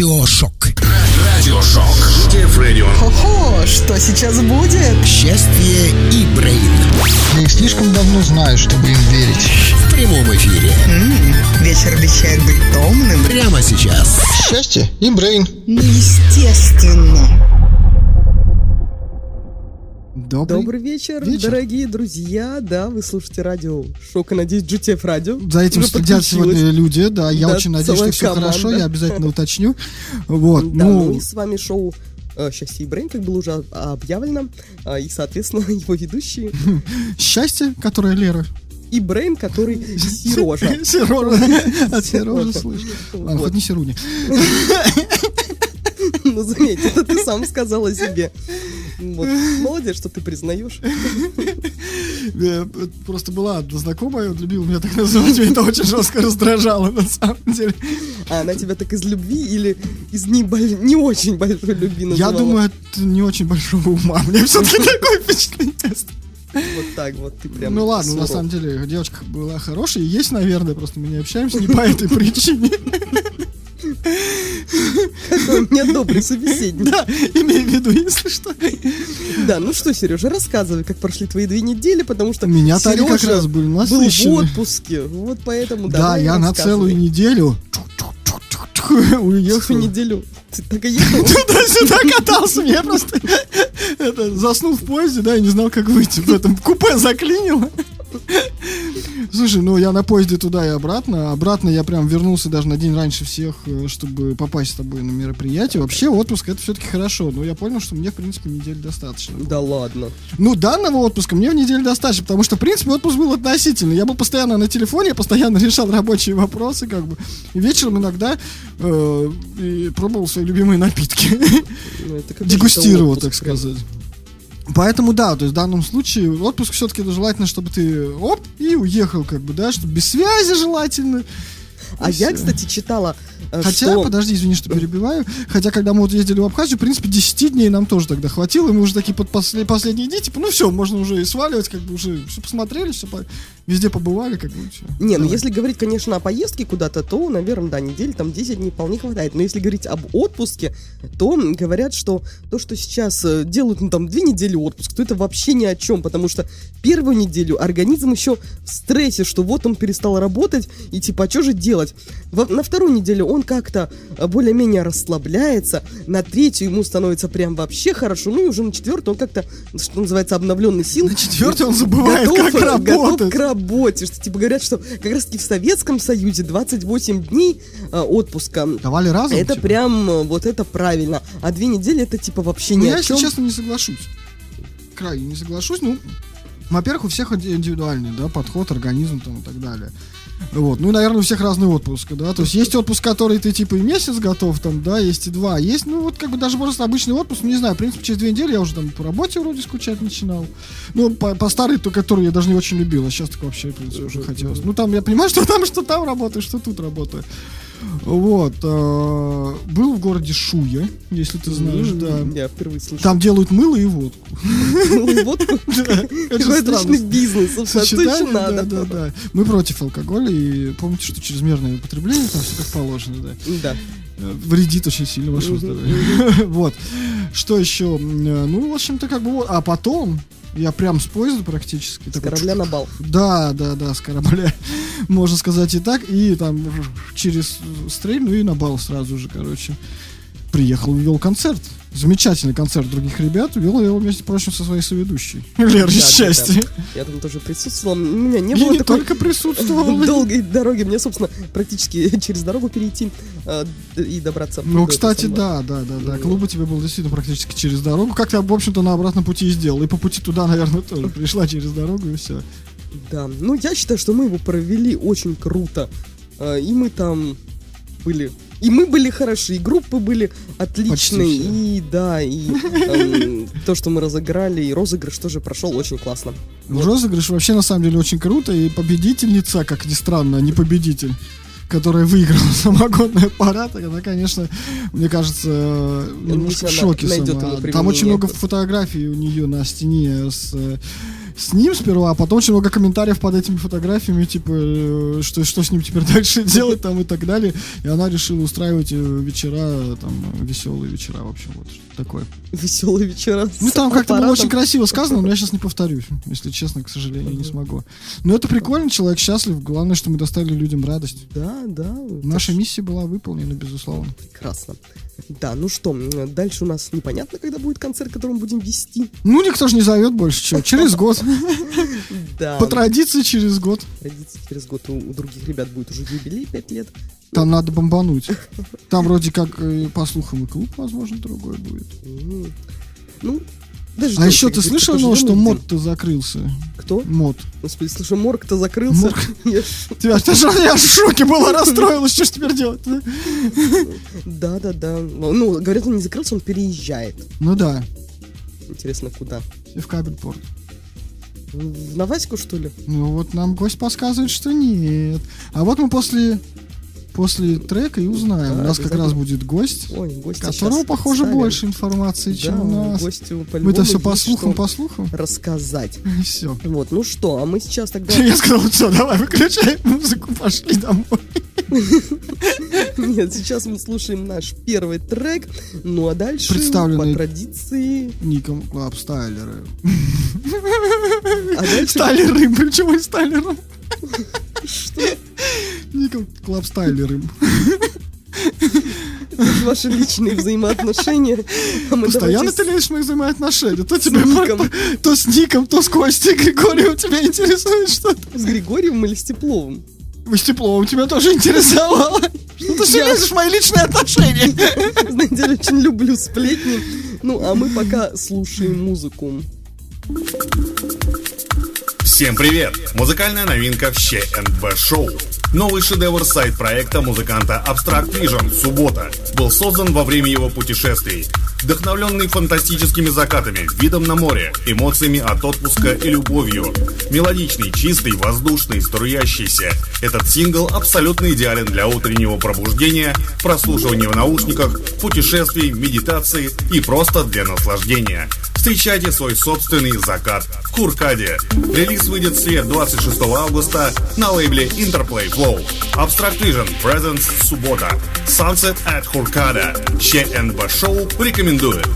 Радиошок. Радиошок. Хо-хо, что сейчас будет? Счастье и Brain. Я их слишком давно знаю, чтобы им верить. В прямом эфире. М, вечер обещает быть томным. Прямо сейчас. Счастье и Brain. Ну, естественно. Добрый. Добрый вечер, вечер. дорогие друзья. Да, вы слушаете радио Шок и надеюсь, GTF радио. За этим следят сегодня люди, да. Я Да, очень надеюсь, что все команда. хорошо, я обязательно уточню. Вот, Да, ну, ну, с вами шоу э, «Счастье и Брейн», как было уже объявлено. А, И, соответственно, его ведущие. счастье, которое Лера. И Брейн, который Сережа. Сережа. От Сережи слышь. Ладно, хоть не Серуни. Ну, заметь, это ты сам сказал о себе. Вот. Молодец, что ты признаешь. Просто была одна знакомая, вот любила меня так называть, меня это очень жестко раздражало, на самом деле. А она тебя так из любви или из не, боль- не очень большой любви Я называла? думаю, это не очень большого ума. Мне все-таки такое впечатление. Вот так вот, ты прям Ну ладно, на суров. самом деле девочка была хорошая, и есть, наверное, просто мы не общаемся не по этой причине. Какой у меня добрый собеседник. Да, имею в виду, если что. Да, ну что, Сережа, рассказывай, как прошли твои две недели, потому что меня-то они как Сережа раз были был в отпуске, вот поэтому Да, давай я на целую неделю уехал. неделю. Ты так и ехал? Туда-сюда катался, я просто заснул в поезде, да, и не знал, как выйти. В этом купе заклинило. Слушай, ну я на поезде туда и обратно. Обратно я прям вернулся даже на день раньше всех, э, чтобы попасть с тобой на мероприятие. Вообще отпуск это все-таки хорошо. Но я понял, что мне, в принципе, недели достаточно. Да ладно. Ну, данного отпуска мне в неделю достаточно, потому что, в принципе, отпуск был относительный. Я был постоянно на телефоне, я постоянно решал рабочие вопросы, как бы. И вечером иногда э, и пробовал свои любимые напитки. Ну, Дегустировал, так сказать. Поэтому да, то есть в данном случае отпуск все-таки желательно, чтобы ты оп и уехал, как бы, да, чтобы без связи желательно. А я, кстати, читала, э, Хотя, что... подожди, извини, что перебиваю. Хотя, когда мы вот ездили в Абхазию, в принципе, 10 дней нам тоже тогда хватило. И мы уже такие под после- последние дни, типа, ну все, можно уже и сваливать, как бы уже все посмотрели, все везде побывали, как бы все. Не, ну если говорить, конечно, о поездке куда-то, то, наверное, да, недели там 10 дней вполне хватает. Но если говорить об отпуске, то говорят, что то, что сейчас э, делают, ну там, две недели отпуск, то это вообще ни о чем, потому что первую неделю организм еще в стрессе, что вот он перестал работать, и типа, а что же делать? Во- на вторую неделю он как-то э, более-менее расслабляется, на третью ему становится прям вообще хорошо, ну и уже на четвертую он как-то, что называется, обновленный сил. На четвертый он забывает, готов, как готов работать. к работе. Что типа говорят, что как раз таки в Советском Союзе 28 дней э, отпуска. Давали разом? Это типа? прям э, вот это правильно. А две недели это типа вообще Ну, ни я, о если чем. честно, не соглашусь. Крайне не соглашусь. Ну, во-первых, у всех индивидуальный, да, подход, организм там и так далее. Вот. Ну, и, наверное, у всех разный отпуск, да. То есть есть отпуск, который ты типа и месяц готов, там, да, есть и два. Есть, ну, вот как бы даже просто обычный отпуск, ну, не знаю, в принципе, через две недели я уже там по работе вроде скучать начинал. Ну, по, по старой, то, которую я даже не очень любил, а сейчас так вообще, в принципе, уже хотелось. Ну, там я понимаю, что там, что там работаю, что тут работаю. Вот. э, Был в городе Шуя, если ты знаешь, М, да. Я впервые слышу. Там делают мыло и водку. Вот Очень какой отличный бизнес. Сочетание, да, да, да. Мы против алкоголя и помните, что чрезмерное употребление там все как положено, да. Да. Э, Вредит очень сильно вашему здоровью. Вот. Что еще? Э, Ну, в общем-то, как бы вот. А потом я прям с поезда практически. С такой корабля на бал. Да, да, да, с корабля, можно сказать и так, и там через стрель, ну и на бал сразу же, короче. Приехал, вел концерт. Замечательный концерт других ребят. Вел я его, между прочим, со своей соведущей. Лера, Да, из да, счастья. Я там тоже присутствовала. У меня не И было не такой только присутствовал. долгой дороги. Мне, собственно, практически через дорогу перейти э, и добраться. Ну, кстати, да, да, да, да. Клуб у тебя был действительно практически через дорогу. Как я, в общем-то, на обратном пути и сделал. И по пути туда, наверное, тоже пришла через дорогу и все. Да, ну я считаю, что мы его провели очень круто. А, И мы там были. И мы были хороши, и группы были отличные, и да, и эм, то, что мы разыграли, и розыгрыш тоже прошел очень классно. Розыгрыш вообще на самом деле очень круто, и победительница, как ни странно, не победитель, которая выиграла самогонный аппарат, она, конечно, мне кажется, немножко в шоке сама. Там очень много фотографий у нее на стене с э, с ним сперва, а потом очень много комментариев под этими фотографиями, типа, э, что, что с ним теперь дальше делать там и так далее. И она решила устраивать э, вечера, там, веселые вечера, в общем, вот такое. Веселые вечера. Ну, там как-то было очень красиво сказано, но я сейчас не повторюсь, если честно, к сожалению, не смогу. Но это прикольно, человек счастлив, главное, что мы доставили людям радость. Да, да. Наша миссия была выполнена, безусловно. Прекрасно. Да, ну что, дальше у нас непонятно, когда будет концерт, который мы будем вести. Ну, никто же не зовет больше, что, через год. Да. По традиции через год. Традиции через год у, других ребят будет уже юбилей 5 лет. Там надо бомбануть. Там вроде как, э, по слухам, и клуб, возможно, другой будет. Ну, даже А еще ты слышал, ну, что мод-то закрылся? Кто? Мод. Господи, слушай, морг-то закрылся. Морг. Тебя, я в шоке была, расстроилась, что ж теперь делать? Да, да, да. Ну, говорят, он не закрылся, он переезжает. Ну да, Интересно, куда? и в кабельпорт. В Новаську, что ли? Ну вот нам гость подсказывает, что нет. А вот мы после, после трека и узнаем. Да, У нас как раз будет гость, Ой, гости которого, похоже, представим. больше информации, Да, чем у нас. Мы-то по-любому все по слухам, по слухам. рассказать. И все. Вот, ну что, а мы сейчас тогда... Я сказал, все, давай, выключай музыку, пошли домой. Нет, сейчас мы слушаем наш первый трек, ну а дальше по традиции... Ником Клаб Стайлеры. А дальше... Стайлеры, почему и Стайлером? Ником Клаб Стайлеры. Ваши личные взаимоотношения. А Постоянно давайте ты лезешь в мои взаимоотношения. То тебе Ником. то, с Ником, то с Костей Григорием тебя интересует что-то. с Григорием или с Тепловым? Вы с теплом тебя тоже интересовало. Что ты все лезешь в мои личные отношения? Знаете, я очень люблю сплетни. Ну, а мы пока слушаем музыку. Всем привет! Музыкальная новинка в ЩНБ Шоу. Новый шедевр сайт-проекта музыканта Abstract Vision «Суббота» был создан во время его путешествий. Вдохновленный фантастическими закатами, видом на море, эмоциями от отпуска и любовью. Мелодичный, чистый, воздушный, струящийся. Этот сингл абсолютно идеален для утреннего пробуждения, прослушивания в наушниках, путешествий, медитации и просто для наслаждения. Встречайте свой собственный закат в Куркаде. Релиз выйдет в свет 26 августа на лейбле Interplay Flow. Abstract Vision Presents суббота. Sunset at Хуркада. ЧНБ Шоу рекомендует.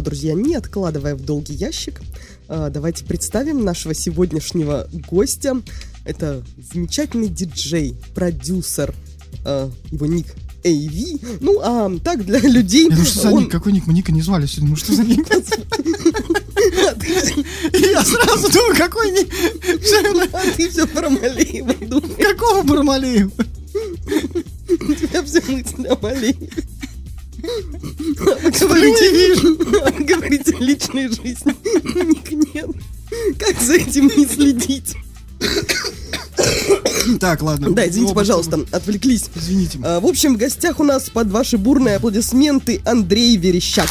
Что, друзья, не откладывая в долгий ящик, а, давайте представим нашего сегодняшнего гостя. Это замечательный диджей, продюсер, а, его ник AV. Ну, а так для людей... Ну что за он- ник? Какой ник? Мы Ника не звали сегодня. Ну что за ник? Я сразу думаю, какой ник? А ты все про Малеева думаешь. Какого Бармалеева? У тебя все мысли о Малееве. Говорите, говорите личной жизни. Ник нет. Как за этим не следить? Так, ладно. Да, извините, пожалуйста, отвлеклись. Извините. А, В общем, в гостях у нас под ваши бурные аплодисменты Андрей Верещак.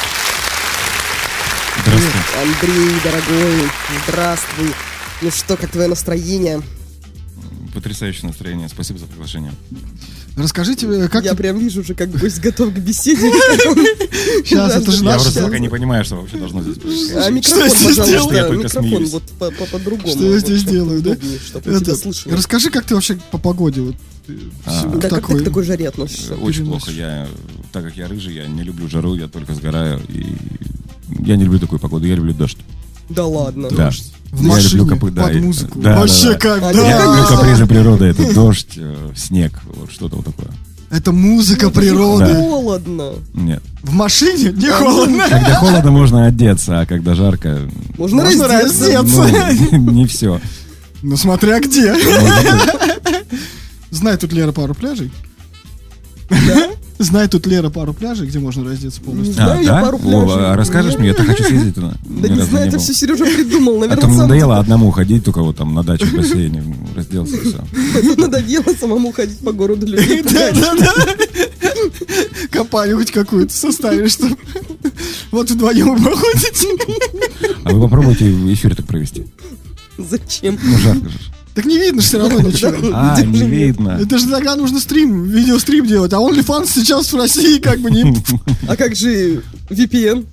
Здравствуйте. Андрей, дорогой, здравствуй. Ну что, как твое настроение? Потрясающее настроение. Спасибо за приглашение. Расскажите, э, как Я ты- прям вижу уже, как гость готов к беседе. Сейчас, это же Я наш... просто пока не понимаю, что вообще должно здесь происходить. А микрофон, я пожалуйста, Я только микрофон смеюсь. вот по- по- по-другому. Что я здесь делаю, да? я. Расскажи, как ты вообще по погоде вот э, А. Да как ты к такой жаре относишься? Очень переносишь. плохо. Я, так как я рыжий, я не люблю жару, я только сгораю. И я не люблю такую погоду, я люблю дождь. Да ладно. Да. В Я машине, люблю капы- да, под музыку. да, Вообще да. как, да. Я люблю капризы природы, это дождь, э, снег, вот что-то вот такое. Это музыка природы. Да. Холодно. Нет. В машине не холодно. Когда холодно, можно одеться, а когда жарко, Можно, Можно раздеться. раздеться. ну, не все. Ну, смотря где. Знает тут Лера пару пляжей. Знает тут Лера пару пляжей, где можно раздеться полностью. знаю, я пару Вова, пляжей. а расскажешь мне, я так хочу съездить туда. Да не знаю, это все Сережа придумал. А Наверное, то мне сам надоело одному ходить, только вот там на даче в бассейне разделся и все. Надоело самому ходить по городу людей. Да, да, да. Компанию хоть какую-то составишь, что вот вдвоем вы походите. А вы попробуйте эфир так провести. Зачем? Ну, жарко же. Так не видно все равно ничего. А, не видно. Это же тогда нужно стрим, видеострим делать, а OnlyFans сейчас в России как бы не... А как же VPN?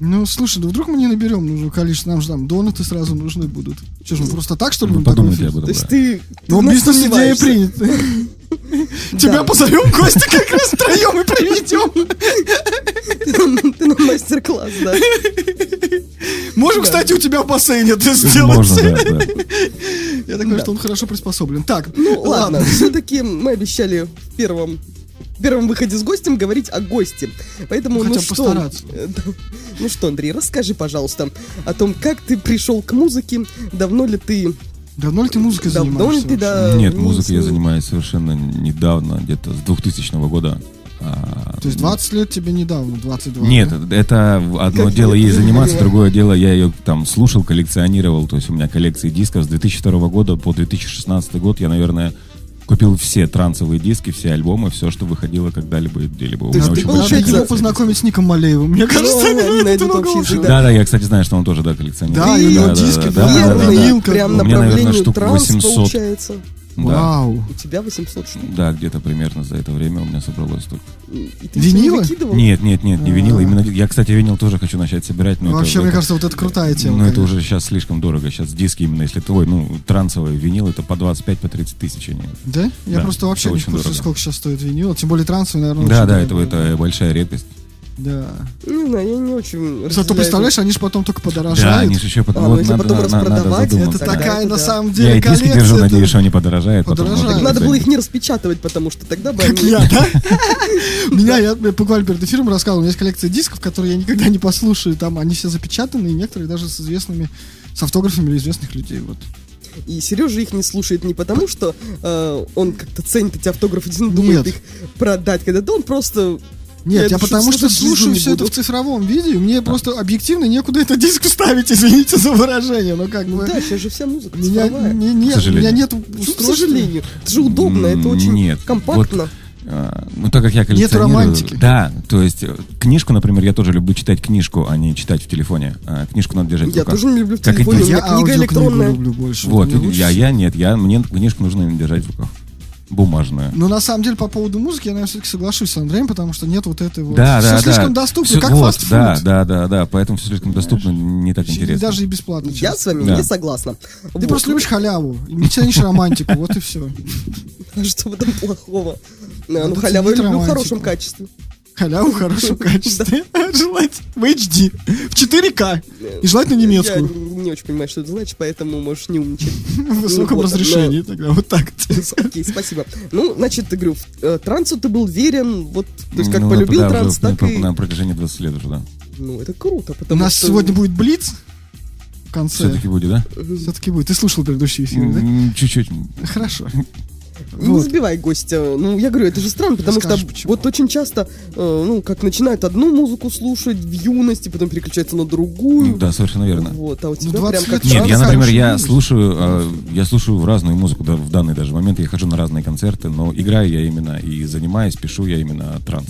Ну, слушай, ну вдруг мы не наберем нужное количество, нам же там донаты сразу нужны будут. Че же, мы просто так, что ли, будем такой об То есть да. ты... Ну, бизнес-идея принята. Тебя Да. позовем, Костя, как раз втроем и проведем. Ты нам- Ты на мастер-класс, да. Можем, кстати, у тебя в бассейне это сделать. Можно, да, да. Я такой, что он хорошо приспособлен. Так, Ну, ладно, все-таки мы обещали в первом в первом выходе с гостем говорить о госте. Поэтому, Ну, ну что, постараться. э, ну что, Андрей, расскажи, пожалуйста, о том, как ты пришел к музыке, давно ли ты, Давно ли ты музыкой давно ли занимаешься? ты, вообще? да, Нет, музыкой я занимаюсь совершенно недавно, где-то с 2000 года. То есть 20 лет тебе недавно, 22. Нет, да? это одно Как дело ей заниматься, другое дело я ее там слушал, коллекционировал. То есть у меня коллекции дисков с 2002 года по 2016 год. Я, наверное, купил все трансовые диски, все альбомы, все, что выходило когда-либо и где-либо. То есть ты, получается, его познакомить с Ником Малеевым. Мне кажется, они это много Да, да, я, кстати, знаю, что он тоже, да, коллекционирует. Да, и у него Да, да, диски, да, да, да, да, Верный, да. винил, как прям бы. У меня, наверное, направлению штук транс 800. получается. Да. Вау. У тебя 800 штук. Да, где-то примерно за это время у меня собралось столько. И ты не выкидывал? Нет, нет, нет, не А. винил. Именно я, кстати, винил тоже хочу начать собирать, но Вообще, это, мне это- кажется, вот это крутая тема. Ну, это конечно. уже сейчас слишком дорого. Сейчас диски именно, если твой, ну, трансовый винил, это по 25, по 30 тысяч они. Да? Я Да, просто вообще это не в курсе, дорого. сколько сейчас стоит винил. Тем более трансовый, наверное, Да, да, это, это большая редкость. Да. Не знаю, я не очень Зато, представляешь, они же потом только Да, подорожают. они же еще потом... А, ну, если потом распродавать, задуматься, это да. такая, Да, на да. самом Я деле, диски коллекция. держу, это- надеюсь, что они подорожают. потом. Подорожают. Так надо было их не распечатывать, потому что тогда бы Как они... я, да? У меня, я буквально перед эфиром рассказывал, у меня есть коллекция дисков, которые я никогда не послушаю. Там они все запечатаны, и некоторые даже с известными, с автографами известных людей. Вот. И Сережа их не слушает не потому, что э, он как-то ценит эти автографы, думает Нет. их продать когда-то, он просто... Нет, я это потому что в слушаю все это буду. в цифровом виде, и мне просто объективно некуда этот диск вставить, извините за выражение, но как бы... Да, сейчас же вся музыка Меня, не, не, К сожалению. у меня нет Ну, устройства. к сожалению. Это же удобно, это очень Нет, компактно. А, Ну, так как я коллекционирую... романтики. Да, то есть э, книжку, например, я тоже люблю читать книжку, а не читать в телефоне. А, Книжку надо держать в Я руках. тоже не люблю в Как телефоне, у ты. меня Я книга электронная. люблю больше. Вот, я, я нет, я, мне книжку нужно держать в руках. Бумажную. Но на самом деле по поводу музыки я, наверное, все-таки соглашусь с Андреем, потому что нет вот этой вот... Да, все да, слишком да. доступно, Всё- как вот, фастфуд. Да, да, да, да, поэтому все слишком доступно, не так И интересно. даже и бесплатно. Я часто. с вами Да. не согласна. Ты Вот. просто любишь халяву, не ценишь романтику, вот и все. Что в этом плохого? Ну, Надо халяву я люблю в хорошем качестве. Халяву в хорошем качестве. Желательно в HD, в 4К. И желательно Я немецкую. Не очень понимаю, что это значит, поэтому можешь не умничать. В высоком Ну, разрешении. Тогда вот так. Окей, спасибо. Ну, значит, ты говорю, э, трансу ты был верен, вот, то есть как Ну, полюбил транс, так на, и... на протяжении 20 лет уже, да. Ну, это круто, У потому нас что... сегодня будет Блиц в конце. Все-таки будет, да? Все-таки будет. Ты слушал предыдущий эфир, да? Чуть-чуть. Хорошо. Не Вот. забивай гостя. Ну, я говорю, это же странно, потому Расскажешь, что почему. вот очень часто, э, ну, как начинают одну музыку слушать в юности, потом переключаются на другую. Да, совершенно верно. Вот, а у тебя 20 прям как Нет, я, например, я слушаю, э, я слушаю в разную музыку, да, в данный даже момент я хожу на разные концерты, но играю я именно и занимаюсь, пишу я именно транс.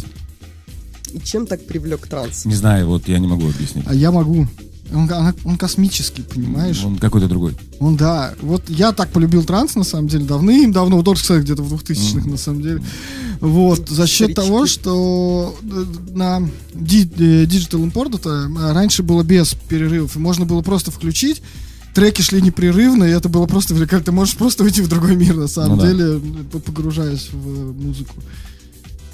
И чем так привлек транс? Не знаю, вот я не могу объяснить. А я могу. Он, он- он космический, понимаешь? Он какой-то другой. Он, да. Вот я так полюбил транс, на самом деле, давным-давно, вот, кстати, где-то в 2000-х, на самом деле. Вот, за счет Старички. того, что э, на э, Digital Import это раньше было без перерывов, и можно было просто включить, треки шли непрерывно, и это было просто великолепно. Ты можешь просто уйти в другой мир, на самом Ну да. деле, п- погружаясь в э, музыку.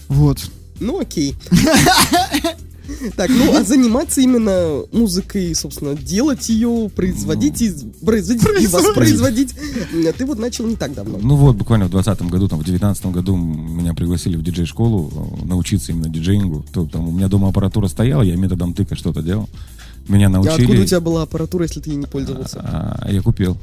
Вот. Ну, окей. Так, ну, а заниматься именно музыкой, собственно, делать ее, производить и производить и воспроизводить, э, ты вот начал не так давно. Ну вот, буквально в 2020 году, там, в 2019 году меня пригласили в диджей-школу э, научиться именно диджеингу. То, там, у меня дома аппаратура стояла, я методом тыка что-то делал. Меня А научили. откуда у тебя была аппаратура, если ты ей не пользовался? а, я купил.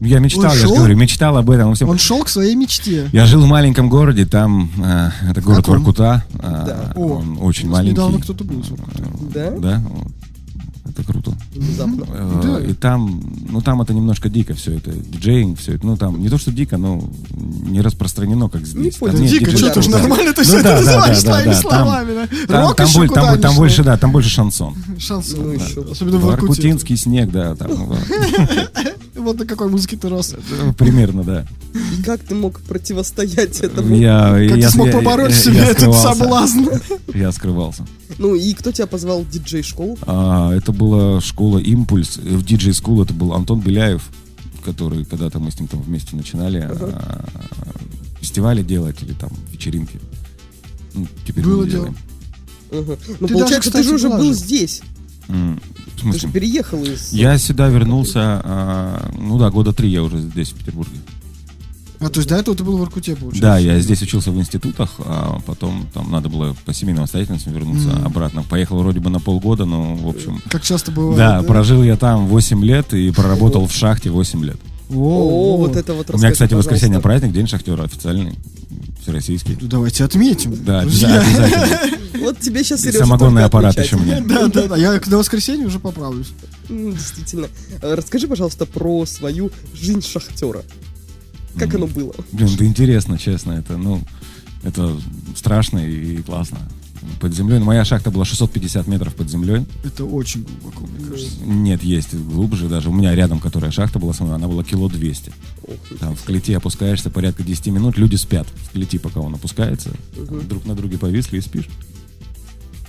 Я мечтал, Он я же шел? говорю, мечтал об этом. всем. Он шел к своей мечте. Я жил в маленьком городе, там э, это город Каком? Воркута. э, Да. О, он очень маленький. недавно кто-то был из Воркуты. Да? Да, это круто. Внезапно. Э, Да. И там, ну там это немножко дико все это, диджеинг, все это, ну там не то что дико, но не распространено, как здесь. понял. Там нет Дико, что ты же да. нормально ты Ну все это да, называешь да, твоими да, там- словами, да? Там, Рок там еще куда там, не больше, да, там больше шансон. Шансон, Ну, да. еще. Особенно в Воркуте. Воркутинский снег, да, там, вот. На какой музыке ты рос. Примерно, да. И как ты мог противостоять этому? Я, Как я, ты смог я- побороть я- себе я этот соблазн? Я скрывался. Ну и кто тебя позвал в диджей-школу? А, это была школа «Импульс». В диджей School это был Антон Беляев, который когда-то мы с ним там вместе начинали а, фестивали делать или там вечеринки. Ну, теперь Было мы дело. делаем. Ага. Ну, Ты получается, даже, ты же кстати, уже был здесь. М, В Ты смысле? же переехал из... Я сюда вернулся, а, ну да, года три я уже здесь, в Петербурге. А, то есть до этого ты был в Воркуте, получается? Да, я здесь учился в институтах, а потом там надо было по семейным обстоятельствам вернуться Мгм. обратно. Поехал вроде бы на полгода, но, в общем... Как часто бывает. Да, прожил я там 8 лет и проработал в шахте 8 лет. О, вот это вот У меня, кстати, воскресенье праздник, день шахтера официальный, всероссийский. Ну, Давайте отметим. Да, обязательно. Вот тебе сейчас, И Сережа, самогонный аппарат еще мне. Да, да, да. Я до воскресенья уже поправлюсь. Действительно. Э, Расскажи, пожалуйста, про свою жизнь шахтера. Как оно было? Блин, да интересно, честно, это, ну, это страшно и классно. Под землей, ну, моя шахта была 650 метров под землей. Это очень глубоко, мне кажется. Нет, есть глубже даже. У меня рядом, которая шахта была со мной, она была кило 200. Ох, Там в клете опускаешься порядка 10 минут, люди спят в клете, пока он опускается. Там друг на друге повисли и спишь.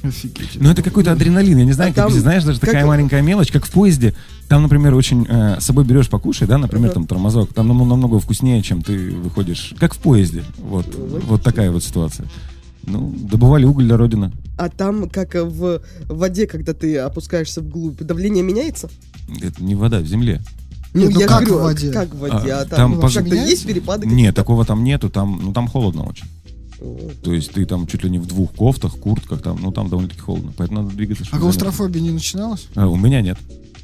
Офигеть. Ну, это какой-то адреналин. Я не знаю, А как там ты знаешь, даже как- такая маленькая мелочь, как в поезде. Там, например, очень э, с собой берешь покушай, да, например, Ага. там тормозок. Там нам- намного вкуснее, чем ты выходишь. Как в поезде. Вот, вот такая вот ситуация. Ну, добывали уголь для Родины. А там, как в воде, когда ты опускаешься вглубь, давление меняется? Это не вода, в земле. Нет, ну я как говорю, в воде? Как в воде? А, А, там там, пож- как-то есть перепады? Нет, такого там нету. Там, ну, там холодно очень. То есть ты там чуть ли не в двух кофтах, куртках, там, ну, там довольно-таки холодно. Поэтому надо двигаться. А клаустрофобия не начиналась? А, у меня нет.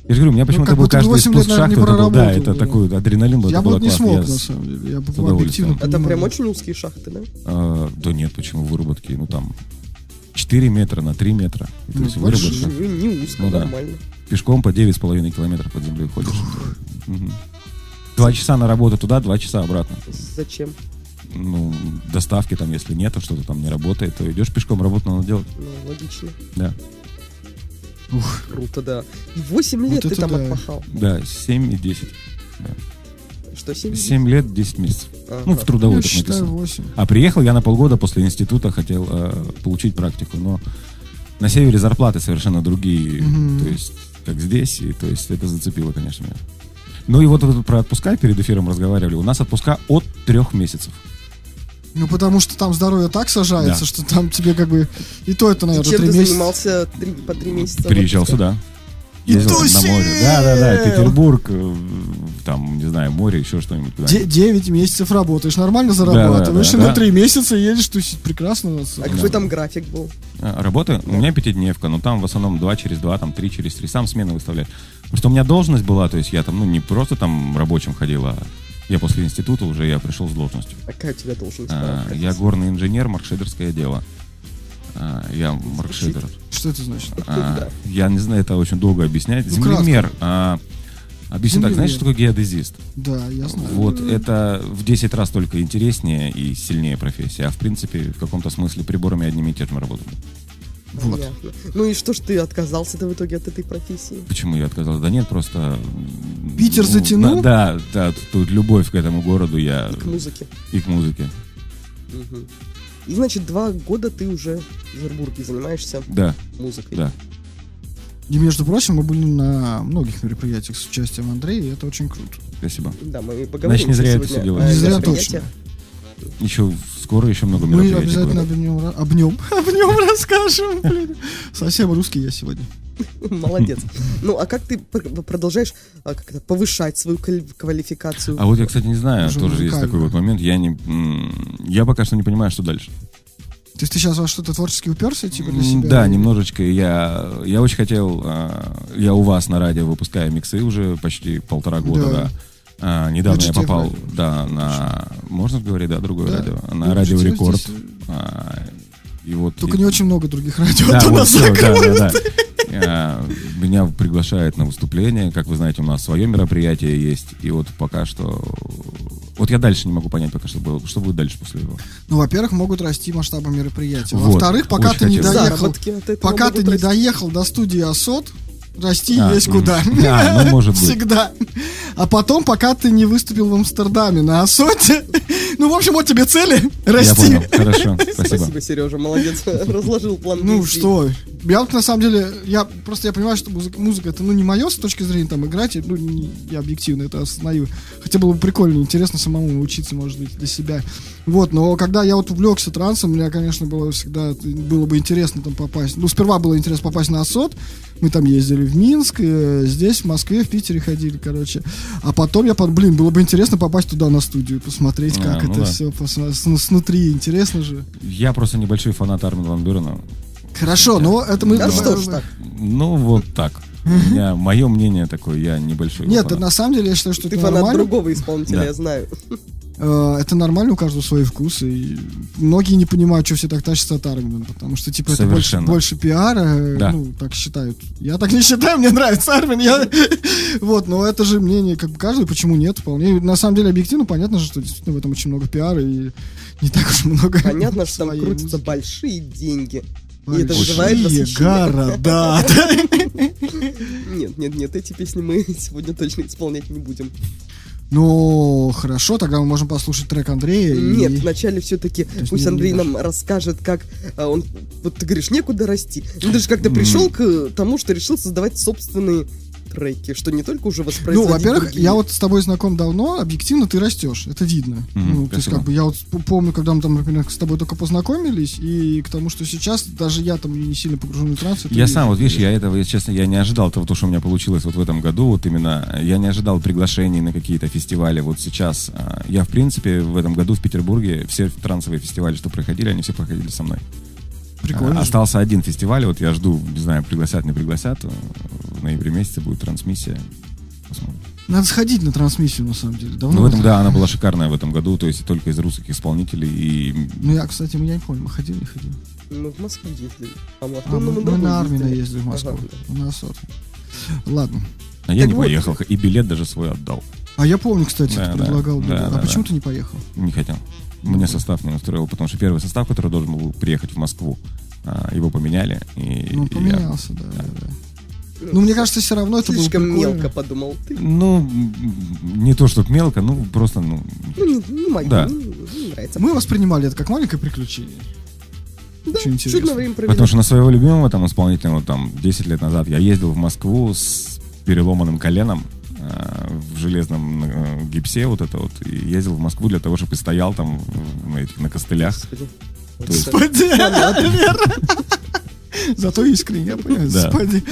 Я же говорю, у меня почему-то как был каждый 8 лет, спуск шахты. это был- да, это да. такой адреналин был. Я это было не классно. смог, Я на самом деле. Я бы объективно А прям очень узкие шахты, да? А, да нет, почему выработки? Ну там 4 метра на 3 метра. То Ну, есть больше выработка. Не, не узко, Ну да. нормально. Пешком по 9,5 километров под землей ходишь. Два часа на работу туда, два часа обратно. Зачем? Ну, доставки там, если нету, что-то там не работает, то идешь пешком, работу надо делать. Ну, логично. Да. Круто, да. И 8 лет Вот ты там да. отпахал. Да, 7 и 10. Что, 7 7 лет, 10 месяцев. Ага. Ну, в трудовой Я так считаю написано. 8. А приехал я на полгода после института, хотел э, получить практику, но на севере зарплаты совершенно другие, то есть как здесь, и то есть это зацепило, конечно, меня. Ну и вот про отпуска перед эфиром разговаривали. У нас отпуска от трех месяцев. Ну, потому что там здоровье так сажается, Да. что там тебе как бы... И то это, наверное, чем три ты месяца. занимался три- по три месяца? Приезжал отпуска? сюда. И Ездил там на тусил! море. Да, да, да. Петербург, э, там, не знаю, море, еще что-нибудь. Де- куда-нибудь. 9 месяцев работаешь, нормально зарабатываешь, да, и на да. 3 месяца едешь тусить. Прекрасно. у нас. А какой там график был? А, Работа? У меня пятидневка, но там в основном два через два, там три через три. Сам смены выставлять. Потому что у меня должность была, то есть я там, ну, не просто там рабочим ходил, а я после института уже я пришел с должностью. Какая у тебя должность? А? Я горный инженер, маркшейдерское дело. А, Я маркшейдер. Что это значит? А, Я не знаю, это очень долго объяснять. Ну, Землемер. а, Объясню так, знаешь, что такое геодезист? Да, я знаю. Вот, это в 10 раз только интереснее и сильнее профессия. А в принципе, в каком-то смысле приборами одними и теми же работаем. Вот. Понятно. Ну и что ж ты отказался-то в итоге от этой профессии? Почему я отказался? Да нет, просто... Питер ну, затянул? на- Да, да, тут, тут любовь к этому городу я... И к музыке. И к музыке. Мгм. И значит, два года ты уже в Петербурге занимаешься Да, музыкой. да. И, между прочим, мы были на многих мероприятиях с участием Андрея, и это очень круто. Спасибо. Да, мы поговорим. Значит, не зря это о делаем. Не зря мероприятиях. Еще скоро еще много Мы обязательно об нем, об нем, об нем расскажем. блин. Совсем русский я сегодня. Молодец. Ну, а как ты пр- продолжаешь а, как это, повышать свою квали- квалификацию? А вот я, кстати, не знаю, Уже тоже есть музыкально. такой вот момент. Я не, я пока что не понимаю, что дальше. То есть ты сейчас во что-то творчески уперся, типа, для себя? Да, немножечко. Я, я очень хотел, а, я у вас на радио выпускаю миксы уже почти полтора года, Да. да. А, недавно я попал, радио. да, на, можно говорить, да, другое Да. радио, на радио Рекорд. здесь, А, и вот Только и- не очень много других радио. Да, а то вот нас всё, да, закроют. да, да. А, Меня приглашают на выступление. Как вы знаете, у нас свое мероприятие есть. И вот пока что... Вот я дальше не могу понять пока, что, было, что будет дальше после его. Ну, во-первых, могут расти масштабы мероприятия. Во-вторых, пока очень ты не доехал, пока ты не доехал до студии Асот, расти А, есть куда. А, ну, может быть. Всегда. А потом, пока ты не выступил в Амстердаме на Асоте, ну, в общем, вот тебе цели Я расти. понял. Хорошо. Спасибо. Спасибо, Сережа, молодец. Разложил план Ну что, я вот на самом деле, я просто я понимаю, что музыка, музыка это ну не мое с точки зрения там играть, и, ну не- я объективно это осознаю. Хотя было бы прикольно, интересно самому научиться, может быть, для себя. Вот, но когда я вот увлекся трансом, мне, конечно, было всегда было бы интересно там попасть. Ну, сперва было интересно попасть на Асот. Мы там ездили в Минск, э, здесь, в Москве, в Питере ходили, короче. А потом я под, блин, было бы интересно попасть туда на студию, посмотреть, А, как ну это да. все снутри. Интересно же. Я просто небольшой фанат Армина Ван Бюрена. Хорошо, но это мы... Да что ж так. Ну, вот так. У меня, мое мнение такое, я небольшой Нет, фанат. на самом деле я считаю, что Ты это фанат нормально. другого исполнителя, Да. я знаю. Э, Это нормально, у каждого свои вкусы. И многие не понимают, что все так тащатся от Армина, потому что типа это больше, Совершенно. больше пиара, э, Да. ну, так считают. Я так не считаю, мне нравится Армин. Я... Вот, но это же мнение как бы каждый, почему нет, вполне. На самом деле, объективно понятно, же, что действительно в этом очень много пиара и не так уж много Понятно, что там крутятся музыки. большие деньги. И это вызывает города. Нет, нет, нет, эти песни мы сегодня точно исполнять не будем. Ну, хорошо, тогда мы можем послушать трек Андрея. и- Нет, вначале все-таки пусть не- Андрей не нам расскажет, как а, он. Вот ты говоришь, некуда расти. Ну, ты же как-то пришел к тому, что решил создавать собственные треки, что не только уже Ну, воспроизводить во-первых, другие. я вот с тобой знаком давно, объективно ты растешь, это видно. Мгм, ну, то есть, как бы, я вот помню, когда мы там, например, с тобой только познакомились, и к тому, что сейчас даже я там не сильно погружен в транс. Я сам, вот видишь, я этого, если честно, я не ожидал того, что у меня получилось вот в этом году, вот именно, я не ожидал приглашений на какие-то фестивали, вот сейчас, а, я, в принципе, в этом году в Петербурге, все трансовые фестивали, что проходили, они все проходили со мной. Прикольно. Остался один фестиваль, вот я жду, не знаю, пригласят, не пригласят, в ноябре месяце будет трансмиссия, посмотрим. Надо сходить на трансмиссию, на самом деле. Давно. Ну, в этом, да, она была шикарная в этом году, то есть только из русских исполнителей, и Ну, я, кстати, я не помню, мы ходили, не ходили. Мы в Москву ездили. А, мы, А, мы, мы домой на Армина ездили. ездили в Москву. Ага, да. На Асот. Ладно. а я Так не вот. поехал, и билет даже свой отдал, А я помню, кстати, Да, ты да, предлагал. да, билет. да, а да. почему ты не поехал? не хотел. Мне состав не устроил, потому что первый состав, который должен был приехать в Москву, а, его поменяли. И Ну, я- поменялся, да, да, да. Ну, мне кажется, все равно это было Слишком прикольно. мелко, подумал ты. Ну, не то, чтобы мелко, ну, просто, ну, Ну, не, не мою, Да. не, не нравится. Мы воспринимали это как маленькое приключение. да, очень чуть интересно. время провели. Потому что на своего любимого там исполнителя, там 10 лет назад я ездил в Москву с переломанным коленом в железном э, гипсе вот это вот и ездил в Москву для того, чтобы стоял там на этих на костылях. Господи. Зато искренне, я понимаю. Да. Господи.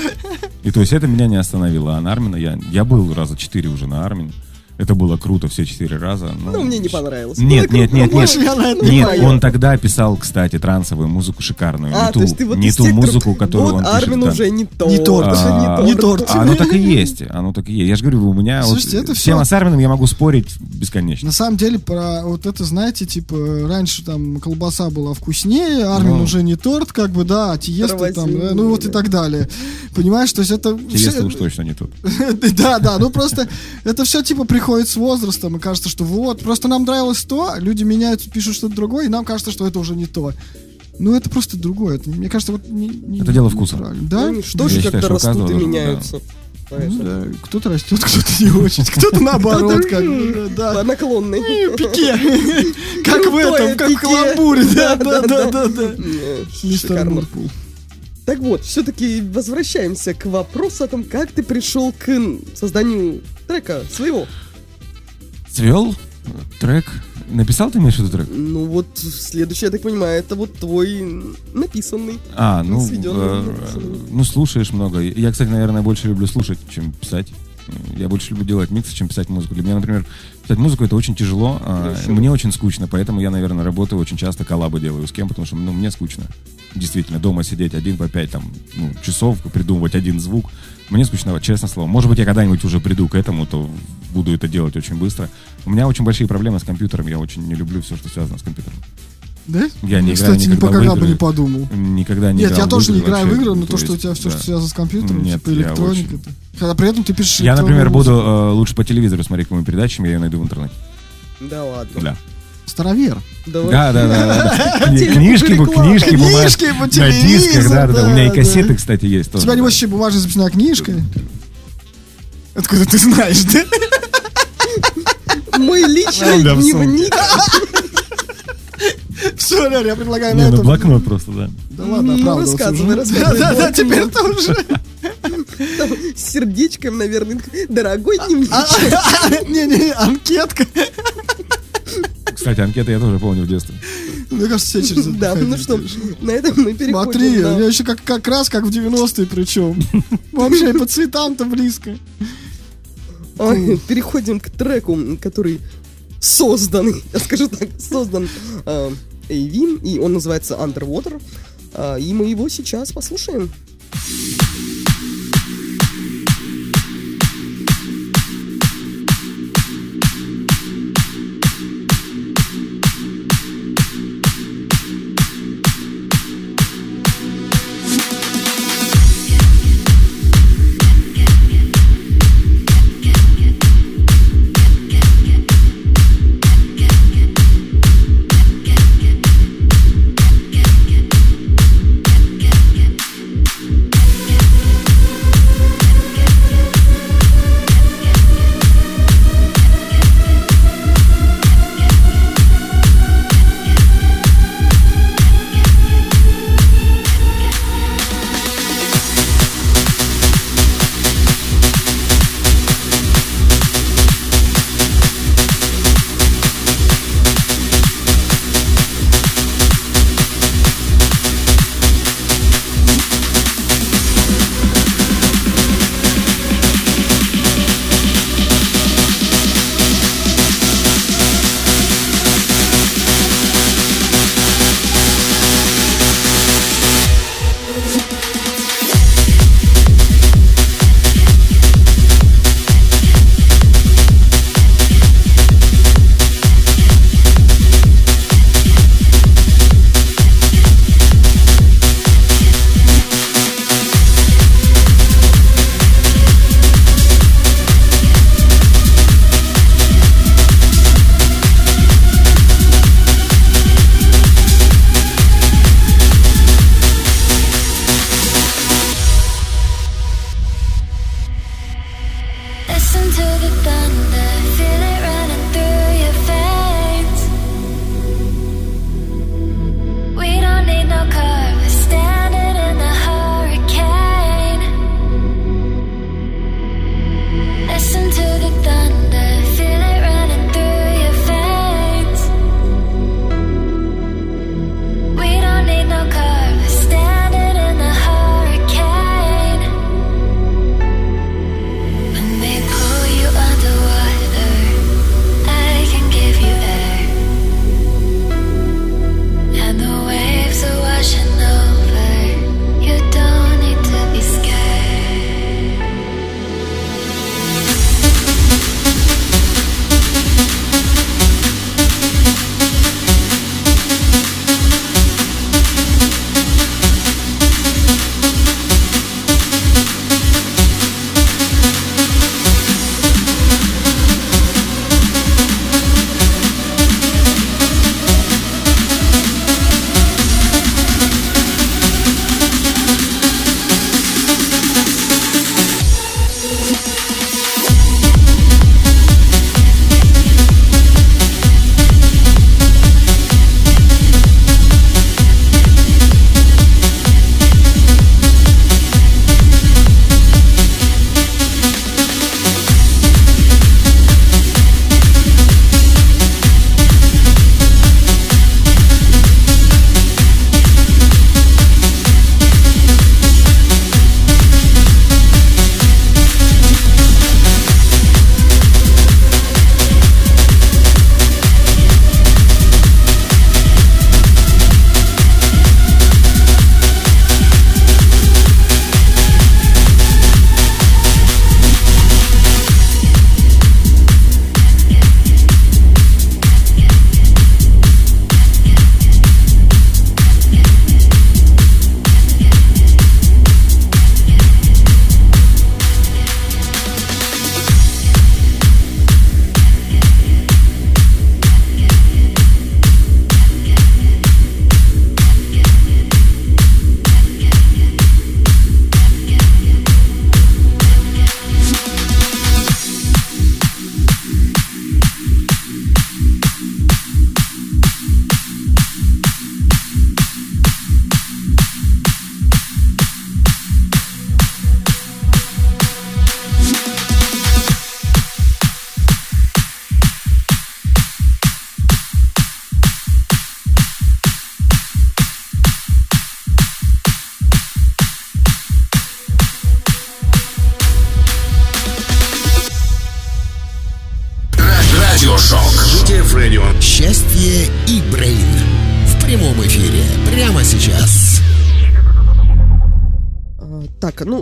И то есть это меня не остановило. А на Армина я, я был раза четыре уже на Армин. Это было круто все четыре раза. но- Ну, мне не понравилось. Нет, Ну, нет, нет, ну, нет. на это Нет, он тогда писал, кстати, трансовую музыку шикарную. А, не то ту, есть ты вот не ту тех, кто- музыку, которую вот он пишет. Армин да. уже не то. Не торт. А, Не торт. А оно так и есть. Оно так и есть. Я же говорю, у меня Слушайте, вот это тема всё- с Армином я могу спорить бесконечно. На самом деле, про вот это, знаете, типа, раньше там колбаса была вкуснее, Армин Ну. уже не торт, как бы, да, а Тиеста там, да, ну вот и да. так далее. Понимаешь, то есть это... Тиеста всё- уж точно не тут. Да, да, ну просто это все типа приходит с возрастом, и кажется, что вот, просто нам нравилось то, люди меняются, пишут что-то другое, и нам кажется, что это уже не то. Ну, это просто другое. Это, мне кажется, вот не, не- Это дело вкуса. Да? Ну, что же, у растут каждого и должен- меняются. Ну да, кто-то растет, кто-то не очень, кто-то наоборот, как бы, да. По наклонной. Пике. Как в этом, как в каламбуре, да, Да, да, да, Мистер. Мурпул. Так вот, все-таки возвращаемся к вопросу о том, как ты пришел к созданию трека своего. Свел трек. Написал ты имеешь в виду трек? Ну вот, следующий, я так понимаю, это вот твой написанный. А, ну, Сведённый, э, написанный. ну, слушаешь много. Я, кстати, наверное, больше люблю слушать, чем писать. Я больше люблю делать миксы, чем писать музыку. Для меня, например, писать музыку это очень тяжело. а. Мне очень скучно, поэтому я, наверное, работаю очень часто коллабы делаю с кем, потому что ну, мне скучно. Действительно, дома сидеть один по пять там, ну, часов, придумывать один звук. Мне скучно, честно слово. Может быть, я когда-нибудь уже приду к этому, то буду это делать очень быстро. У меня очень большие проблемы с компьютером. Я очень не люблю все, что связано с компьютером. Да? Я не играю Кстати, никогда в никогда бы не подумал. Никогда не Нет, играл я тоже не играю в игры, но то, То что у тебя все, что связано с компьютером, Нет, типа электроника. Когда при этом ты пишешь Я, например, буду э, лучше по телевизору смотреть какую-нибудь передачу, чем я ее найду в интернете. Да ладно. Да. Старовер. Да Да, да, да, Книжки, книжки, бумажки. На телевизору, дисках, да, да, да. У меня и кассеты, кстати, есть У тебя, небось, еще бумажная записная книжка. Откуда ты знаешь, да? Мой личный дневник. Все, Лер, я предлагаю на Не, ну этом... блокнот просто, да. Да ладно, Ну, оправдываться рассказывай, уже. рассказывай. Да, да, да, Блокнот. теперь ты уже... Там с сердечком, наверное. Дорогой. А, Не-не, анкетка. Кстати, анкеты я тоже помню в детстве. Мне кажется, все через это Да, ну что, на этом мы переходим. Смотри, у меня еще как, как раз как в 90-е причем. Вообще по цветам-то близко. Переходим к треку, который создан, я скажу так, создан э, AV, и он называется Underwater. А, И мы его сейчас послушаем.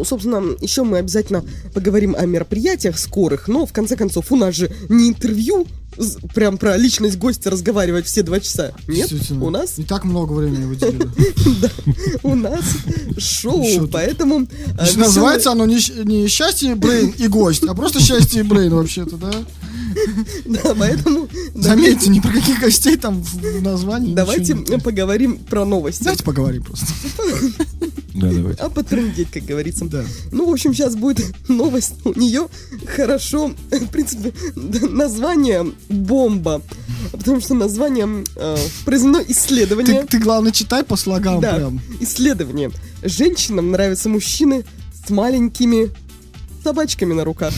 Ну, собственно, еще мы обязательно поговорим о мероприятиях скорых, но, в конце концов, у нас же не интервью, прям про личность гостя разговаривать все два часа. Нет, у нас, Не так много времени выделили. да, у нас шоу, поэтому... весёлые- Называется оно не, счастье Брейн и гость, а просто счастье и Брейн вообще-то, да? Да, поэтому... Заметьте, ни про каких гостей там в названии. Давайте поговорим про новости. Давайте поговорим просто. Да, давайте. А потрындеть, как говорится. Да. Ну, в общем, сейчас будет новость. У нее хорошо, в принципе, название «Бомба». Потому что название э, произведено исследование. Ты, ты, главное, читай по слогам Да, прям. исследование. Женщинам нравятся мужчины с маленькими собачками на руках.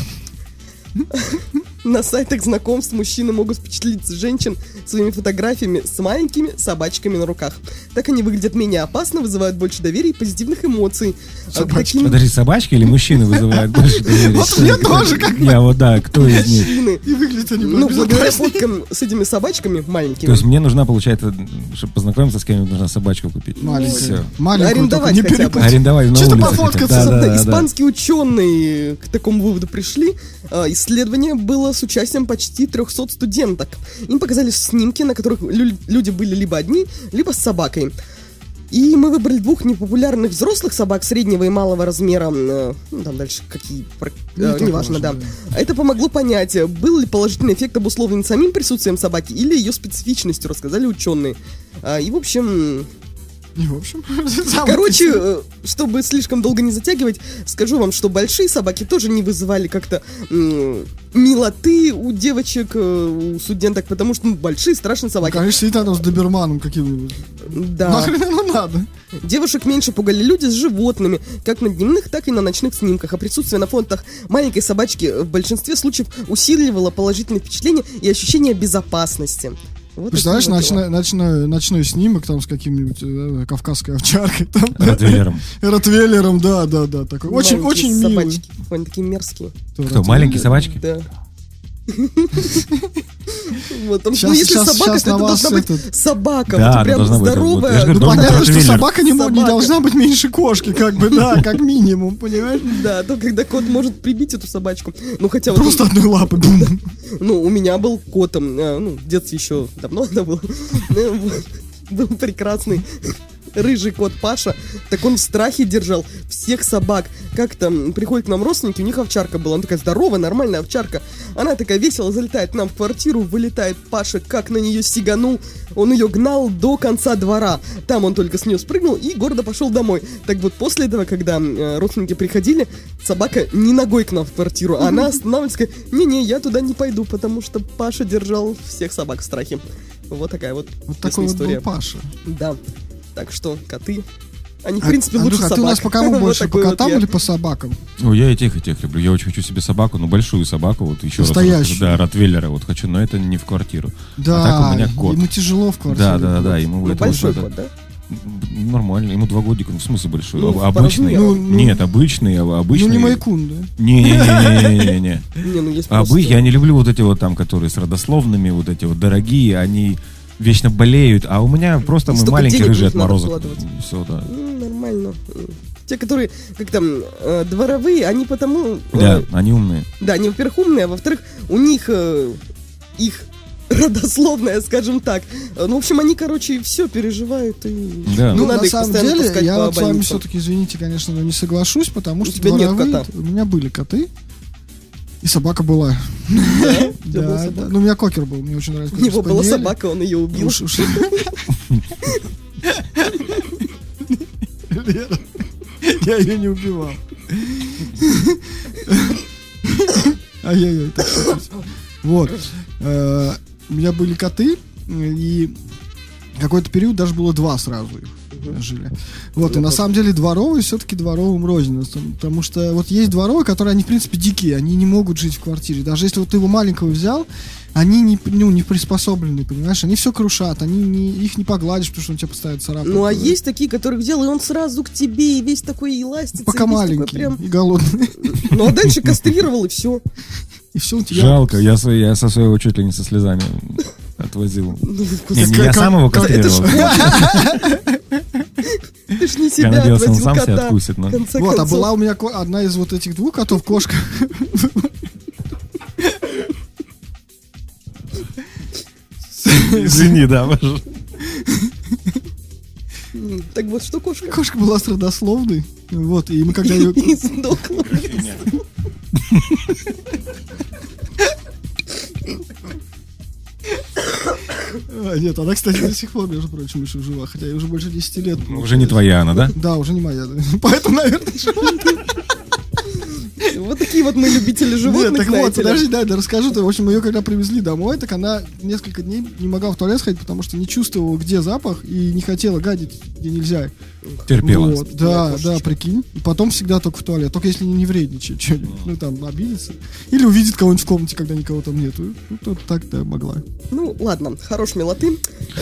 На сайтах знакомств мужчины могут впечатлить женщин своими фотографиями с маленькими собачками на руках. Так они выглядят менее опасно, вызывают больше доверия и позитивных эмоций. А Собачки. таким Подожди, собачки или мужчины вызывают больше доверия? Вот мне тоже как Я вот, да, кто из них? мужчины, И выглядят они ну, благодаря фоткам с этими собачками маленькими, То есть мне нужна, получается, чтобы познакомиться с кем-нибудь, нужна собачку купить. Маленькую Арендовать не хотя бы. Арендовать на Чисто улице. пофоткаться. испанские ученые к такому выводу пришли. А, Исследование было с участием почти 300 студенток. Им показали снимки, на которых лю- люди были либо одни, либо с собакой. И мы выбрали двух непопулярных взрослых собак среднего и малого размера. э, Ну, там дальше какие... про- Не э, неважно, важно, да. Это помогло понять, был ли положительный эффект обусловлен самим присутствием собаки или ее специфичностью, рассказали ученые. А, И, в общем, И, в общем, Короче, э, чтобы слишком долго не затягивать, скажу вам, что большие собаки тоже не вызывали как-то милоты у девочек, э, у студенток, потому что ну, большие страшные Ну, собаки. Конечно, сидит там с доберманом каким-нибудь. Да. Нахрен оно надо? Девушек меньше пугали люди с животными, как на дневных, так и на ночных снимках. А присутствие на фотах маленькой собачки в большинстве случаев усиливало положительное впечатление и ощущение безопасности. Вот Представляешь, ночной, ночной, ночной снимок там с каким-нибудь э, кавказской овчаркой, там, Ротвейлером. ротвейлером, да, да, да, такой. Очень, очень милый. собачки. Они такие мерзкие. Кто, маленькие собачки? Да. Вот, Щас- ну, если щас- собака, щас то это должна быть этот- собака, Да, вот прям быть, здоровая. говорю, Ну, быть понятно, что ротвейлер. собака не, мо- не Собака. должна быть меньше кошки, как бы, да, как минимум, понимаешь? Да, то когда кот может прибить эту собачку. Ну, хотя вот, Просто одной лапы. бум. ну, у меня был котом, э, ну, в детстве еще давно это было. Ну, вот, Был прекрасный рыжий кот Паша, так он в страхе держал всех собак. Как там приходят к нам родственники, у них овчарка была, она такая здоровая, нормальная овчарка. Она такая весело залетает к нам в квартиру, вылетает Паша, как на нее сиганул. Он ее гнал до конца двора. Там он только с нее спрыгнул и гордо пошел домой. Так вот, после этого, когда э, родственники приходили, собака не ногой к нам в квартиру, а она останавливается, не-не, я туда не пойду, потому что Паша держал всех собак в страхе. Вот такая вот, Вот такой вот история. был Паша. Да. Так что коты. Они, в А- принципе, лучше Андрюха, а собак. ты у нас по кому больше, по вот котам или по собакам? Ой, я и тех, и тех люблю. Я очень хочу себе собаку, но большую собаку, вот еще раз. Настоящую. Да, ротвейлера вот хочу, но это не в квартиру. Да, а так у меня кот. ему тяжело в квартире. Да, да, да, да, ему Ну, это большой вот кот, да? Нормально, ему два годика, ну в смысле большой, Ну, обычный. Ну, ну. Нет, обычный, а- обычный. Ну, не Майкун, да? Не-не-не-не-не-не. Не, ну есть А просто- бы я не люблю вот эти вот там, которые с родословными, вот эти вот дорогие, они вечно болеют, а у меня просто мы маленький рыжий от. Все, да. М, Нормально. Те, которые, как там, э, дворовые, они потому... э, Да, они умные. Да, они, во-первых, умные, а во-вторых, у них э, их родословная, скажем так. Э, Ну, в общем, они, короче, все переживают и... Да. Не Ну, надо на самом деле, я вот с вами все-таки, извините, конечно, но не соглашусь, потому У что тебя нет дворовые- кота. У меня были коты. И собака была. Да? Ну, у меня кокер был, мне очень нравится. У него была собака, он ее убил. Лера, Я ее не убивал. Ай-яй-яй. Вот. Э, У меня были коты, и какой-то период даже было два сразу их жили. Вот, и на самом деле дворовые все-таки дворовым рознь. Потому что вот есть дворовые, которые, они, в принципе, дикие, они не могут жить в квартире. Даже если вот ты его маленького взял, они не, ну, не приспособлены, понимаешь? Они все крушат, они не, их не погладишь, потому что он тебя постоянно царапает. Ну, а есть такие, которых взял, и он сразу к тебе, и весь такой и ластится. Пока и маленький прям- и голодный. Ну, а дальше кастрировал, и все. И все у тебя... Жалко, я, свой- я со своего чуть ли не со слезами отвозил. Ну, Не, не я сам его как- это ж кастрировал. Ты ж не Я себя надеялся, он сам себя кота. откусит, но... Вот, а концов. была у меня ко- одна из вот этих двух котов, кошка. Извини, да. М, Так вот, что кошка? Кошка была с родословной. Вот, и мы когда ее... И сдохла. А, Нет, она, кстати, до сих пор, между прочим, еще жива, хотя ей уже больше 10 лет. Ну, Уже не твоя она, да? Да, уже не моя. Поэтому, наверное, жива. Вот такие вот мы любители животных, Нет, так вот, подожди, да, да, расскажу. В общем, ее когда привезли домой, так она несколько дней не могла в туалет сходить, потому что не чувствовала, где запах, и не хотела гадить, где нельзя. Терпела. Вот, да, да, прикинь. И потом всегда только в туалет. Только если не, не вредничает что-нибудь. Ну, там, обидится. Или увидит кого-нибудь в комнате, когда никого там нету. Ну, то так-то могла. Ну, ладно, хорош милоты.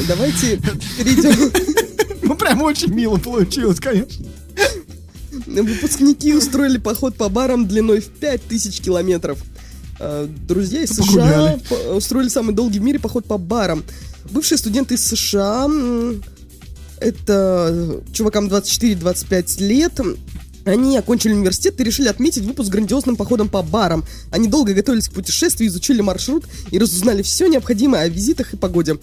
Давайте перейдем. Ну, прям очень мило получилось, конечно. Выпускники устроили поход по барам длиной в 5000 километров. Э, Друзья из США Погуляли. по- устроили самый долгий в мире поход по барам. Бывшие студенты из США, это чувакам 24-25 лет, они окончили университет и решили отметить выпуск грандиозным походом по барам. Они долго готовились к путешествию, изучили маршрут и разузнали все необходимое о визитах и погоде.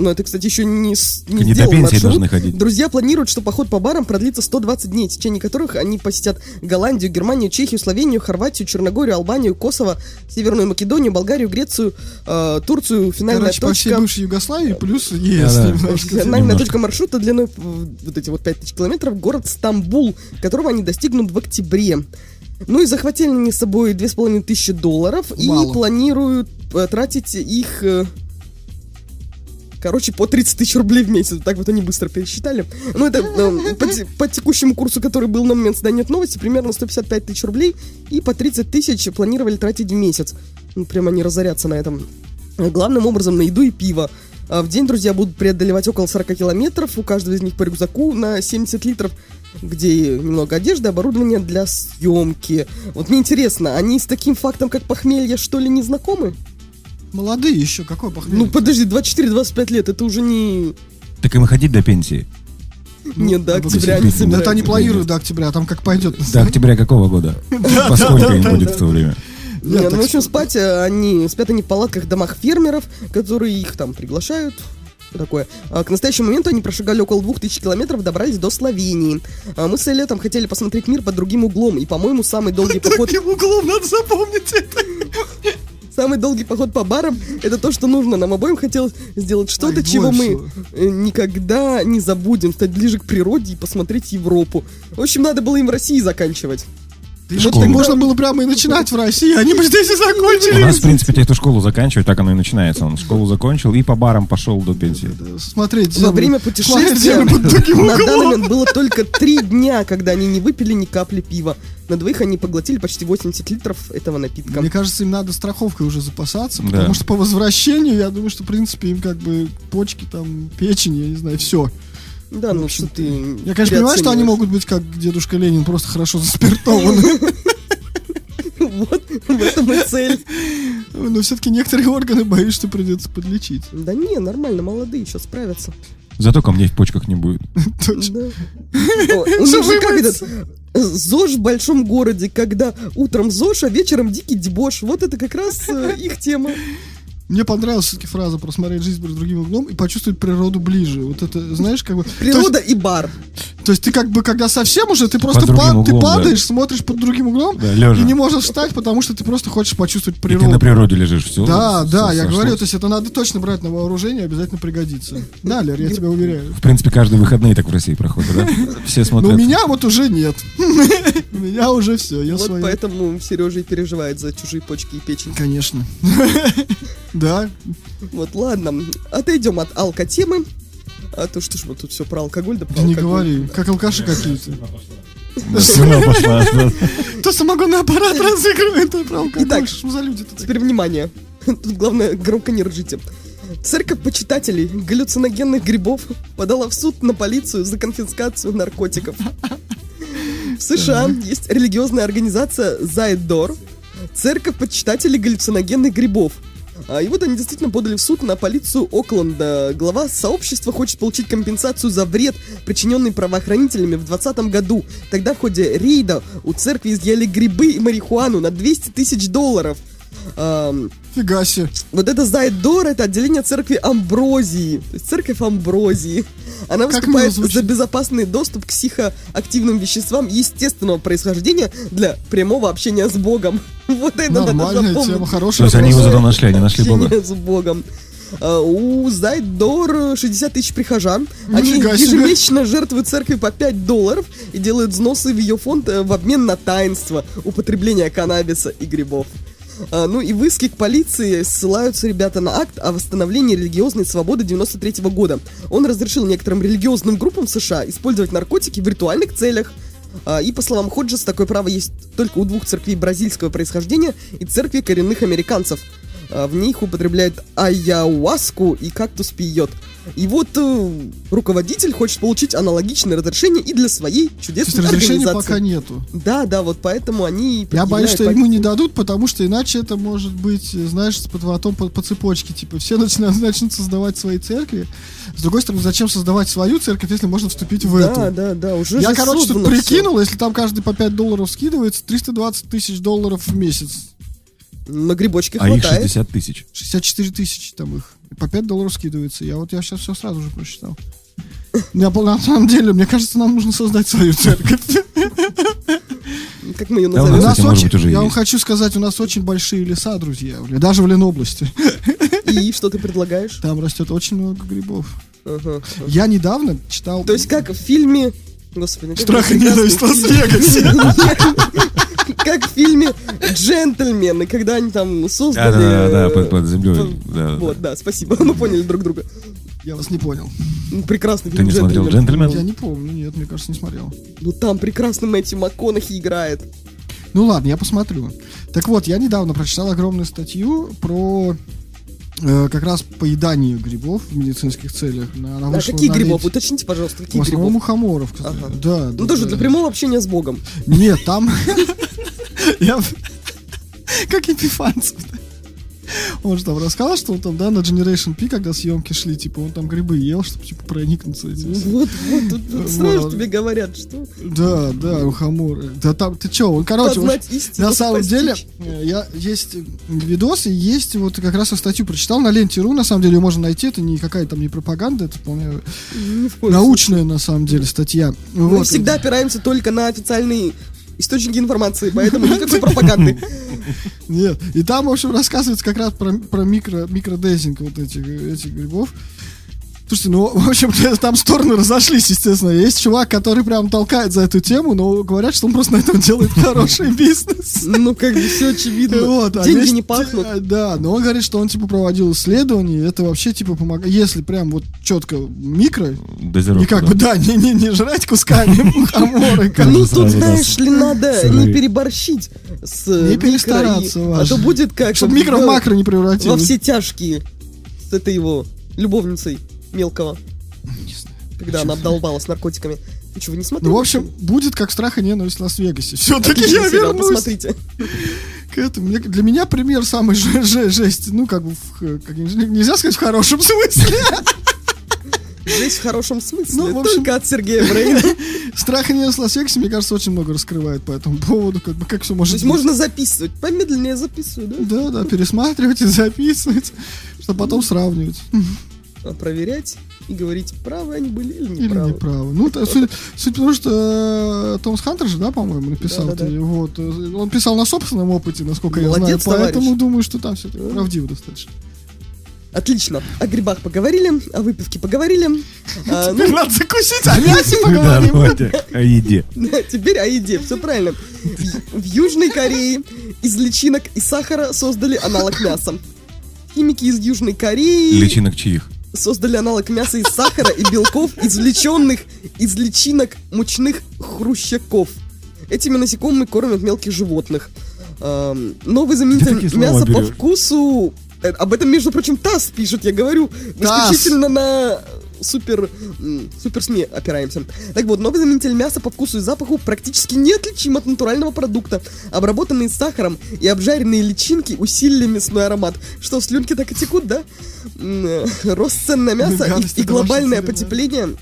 А, Ну, это, кстати, еще не, с- не до сделал пенсии маршрут. должны ходить. Друзья планируют, что поход по барам продлится 120 дней, в течение которых они посетят Голландию, Германию, Чехию, Словению, Хорватию, Черногорию, Албанию, Коsovo, Северную Македонию, Болгарию, Грецию, э, Турцию. Финальная Короче, по всей точка. бывшей Югославии плюс ЕС. Да-да. немножко. Финальная Немножко. точка маршрута длиной вот эти вот 5000 километров, город Стамбул, которого они достигнут в октябре. Ну и захватили они с собой 2500 долларов Мало. и планируют э, тратить их... э, Короче, по 30 тысяч рублей в месяц. Так вот они быстро пересчитали. Ну, это э, по, те- по текущему курсу, который был на момент создания новости, примерно 155 тысяч рублей. И по 30 тысяч планировали тратить в месяц. Ну, прямо не разоряться на этом. Главным образом на еду и пиво. А В день друзья будут преодолевать около 40 километров, у каждого из них по рюкзаку на 70 литров, где немного одежды, оборудование для съемки. Вот мне интересно, они с таким фактом, как похмелье, что ли, не знакомы? Молодые еще, какой похмелье? Ну, подожди, 24-25 лет, это уже не... Так им и ходить до пенсии. Нет, до ну, октября ну, не Ну, собираются. это они планируют до октября, а там как пойдет. До октября какого года? Поскольку им будет в то время? Не, Я ну, в общем, спать э, они спят они в палатках в домах фермеров, которые их там приглашают. Такое. А к настоящему моменту они прошагали около 2000 километров, добрались до Словении. А мы с летом хотели посмотреть мир под другим углом, и, по-моему, самый долгий поход, Таким углом надо запомнить это. Самый долгий поход по барам, это то, что нужно. Нам обоим хотелось сделать что-то, чего мы больше. э, никогда не забудем, стать ближе к природе и посмотреть Европу. В общем, надо было им в России заканчивать. Вот так можно было прямо и начинать в России, они бы здесь и У закончили. нас, в принципе, те, кто школу заканчивает, так оно и начинается. Он школу закончил и по барам пошел до пенсии. Смотреть Во время путешествия на данный момент было только три дня, когда они не выпили ни капли пива. На двоих они поглотили почти 80 литров этого напитка. Мне кажется, им надо страховкой уже запасаться, Да. потому что по возвращению, я думаю, что, в принципе, им как бы почки, там, печень, я не знаю, все. Да, ну что ты Я, конечно, понимаю, что они могут быть как дедушка Ленин, просто хорошо заспиртованы. Вот, в этом и цель. Но все-таки некоторые органы, боюсь, что придется подлечить. Да не, нормально, молодые еще справятся. Зато камней в почках не будет. Точно. Да. О, У них же как этот ЗОЖ в большом городе, когда утром ЗОЖ, а вечером дикий дебош. Вот это как раз э, их тема. Мне понравилась все-таки фраза «просмотреть жизнь под другим углом» и почувствовать природу ближе. Вот это, знаешь, как бы... То есть, Природа и бар. То есть ты как бы, когда совсем уже, ты просто другим па- ты углом, да. падаешь, смотришь под другим углом Да, лежа. и не можешь встать, потому что ты просто хочешь почувствовать И ты природу. на природе лежишь, все. Да, да, я говорю, то есть это надо точно брать на вооружение, обязательно пригодится. Да, Лер, я тебя уверяю. В принципе, каждые выходные так в России проходят, да? Все Но смотрят. у меня вот уже нет. У меня уже все, я Вот поэтому Сережа и переживает за чужие почки и печень. Конечно. Да, Вот, ладно, отойдем от алкотемы. А то что ж вот тут все про алкоголь, да про да не говори, как алкаши какие-то. Слюна пошла. То самогонный аппарат разыгрывает, то про алкоголь. Итак, Что за люди-то такие? Теперь внимание. Тут главное, громко не ржите. Церковь почитателей галлюциногенных грибов подала в суд на полицию за конфискацию наркотиков. В США есть религиозная организация Зайдор, церковь почитателей галлюциногенных грибов. А, И вот они действительно подали в суд на полицию Окленда. Глава сообщества хочет получить компенсацию за вред, причиненный правоохранителями в 2020 году. Тогда в ходе рейда у церкви изъяли грибы и марихуану на 200 тысяч долларов. Ам, Фига себе. вот это Зайдор, это отделение церкви Амброзии. То есть церковь Амброзии. Она выступает за безопасный доступ к психоактивным веществам естественного происхождения для прямого общения с Богом. Вот это надо Нормальная запомнить. тема, То хорошая. есть они его зато нашли, они нашли Бога. С Богом. А, У Зайдор 60 тысяч прихожан. Они Нифига себе. ежемесячно жертвуют церкви по 5 долларов и делают взносы в ее фонд э, в обмен на таинство употребления каннабиса и грибов. А, Ну и в иске к полиции ссылаются ребята на акт о восстановлении религиозной свободы 93 года. Он разрешил некоторым религиозным группам США использовать наркотики в ритуальных целях. А, И по словам Ходжес, такое право есть только у двух церквей бразильского происхождения и церкви коренных американцев. А, В них употребляют айауаску и кактус пьет. И вот э, руководитель хочет получить аналогичное разрешение и для своей То есть чудесной разрешения организации. пока нету. Да, да, вот поэтому они... Я боюсь, что ему не дадут, потому что иначе это может быть, э, знаешь, потом по, по цепочке. Типа, все начнут, начнут создавать свои церкви. С другой стороны, зачем создавать свою церковь, если можно вступить в Да, эту? да, да, уже Я, короче, тут прикинул, если там каждый по 5 долларов скидывается, 320 тысяч долларов в месяц. На грибочке А их хватает. 60 тысяч. 64 тысячи там их. По 5 долларов скидывается. Я вот я сейчас все сразу же прочитал. Я, на самом деле, мне кажется, нам нужно создать свою церковь. Как мы ее Да, у нас, назовем? нас кстати, очень- быть, уже я вам есть. хочу сказать, у нас очень большие леса, друзья, даже в Ленобласти. И что ты предлагаешь? Там растет очень много грибов. Ага. Я недавно читал... То есть как в фильме... Господи, ну как Страх и ненависть. Лас-Вегасе. Как в фильме «Джентльмены», когда они там создали... Да-да-да, э, под, под землей. под- Да, да. Вот, да, спасибо, мы поняли друг друга. Я вас не понял. Ну, Прекрасный Ты фильм не смотрел «Джентльмен». Я не помню, нет, мне кажется, не смотрел. Ну там прекрасно Мэтью МакКонахи играет. Ну ладно, я посмотрю. Так вот, я недавно прочитал огромную статью про э, как раз поедание грибов в медицинских целях. На, она А какие на грибов? Уточните, пожалуйста, В какие основном грибов? мухоморов, кстати. Ага. Да, да. Ну тоже да. для прямого общения с Богом. Нет, там... Я... Как Епифанцев. Он же там рассказал, что он там, да, на Generation P, когда съемки шли, типа, он там грибы ел, чтобы, типа, проникнуться этим. Вот, вот, тут, Вот. сразу тебе говорят, что Да, да, мухоморы. Да там, ты чё, он, короче, вот на самом постичь. деле, я есть видосы, есть вот как раз я статью прочитал на ленте.ру, на самом деле ее можно найти, это не какая-то там не пропаганда, это вполне научная, на самом деле, статья. Мы Вот. всегда опираемся только на официальные источники информации, поэтому никакой пропаганды. Нет. И там, в общем, рассказывается как раз про, про микро, микродейзинг вот этих, этих грибов. Слушайте, ну, в общем, там стороны разошлись, естественно. Есть чувак, который прям толкает за эту тему, но говорят, что он просто на этом делает хороший бизнес. Ну, как бы все очевидно. Вот, а Деньги есть не пахнут. Да, но он говорит, что он типа проводил исследования, и это вообще типа помогает. Если прям вот четко микро, Дозировка, и как да. бы да, не, не, не жрать кусками мухоморы, Ну, тут, знаешь ли, надо не переборщить с Не микро перестараться, А то будет как... Чтобы в- микро в макро не Во превратилось. все тяжкие с этой его любовницей мелкого. Когда она обдолбалась наркотиками. Вы что, вы не смотрели? Ну, в общем, будет как страх и ненависть в Лас-Вегасе. Все-таки я вернусь посмотрите. к этому. Мне- Для меня пример самый же- же- жесть. Ну, как бы, в- как, нельзя сказать в хорошем смысле. Здесь в хорошем смысле. Ну, в общем- Только от Сергея Брейна. Страх и ненависть в Лас-Вегасе, мне кажется, очень много раскрывает по этому поводу. Как бы, как все То может есть быть. можно записывать. Помедленнее записываю, да? Да, да, пересматривать и записывать, чтобы потом сравнивать. А проверять и говорить, правы они были или Или неправы. неправы. Ну, та- суть, суть потому что э, Томас Хантер же, да, по-моему, написал. Да-да-да. это, вот, э, он писал на собственном опыте, насколько я Молодец, знаю. Поэтому товарищ. думаю, что там все правдиво достаточно. Отлично. О грибах поговорили, о выпивке поговорили. А, ну, Теперь надо закусить, а мясе Да, поговорим. давайте о еде. Да, теперь о еде, все правильно. В- В Южной Корее из личинок и сахара создали аналог мяса. Химики из Южной Кореи Личинок чьих? Создали аналог мяса из сахара и белков, извлеченных из личинок мучных хрущаков. Этими насекомыми кормят мелких животных. Новый заменитель мяса по вкусу... э, Об этом, между прочим, ТАСС пишет, я говорю. Исключительно на супер, супер СМИ опираемся. Так вот, новый заменитель мяса по вкусу и запаху практически неотличим от натурального продукта. Обработанные сахаром и обжаренные личинки усилили мясной аромат. Что, слюнки так и текут, да? Э, Рост цен на мясо и, и глобальное потепление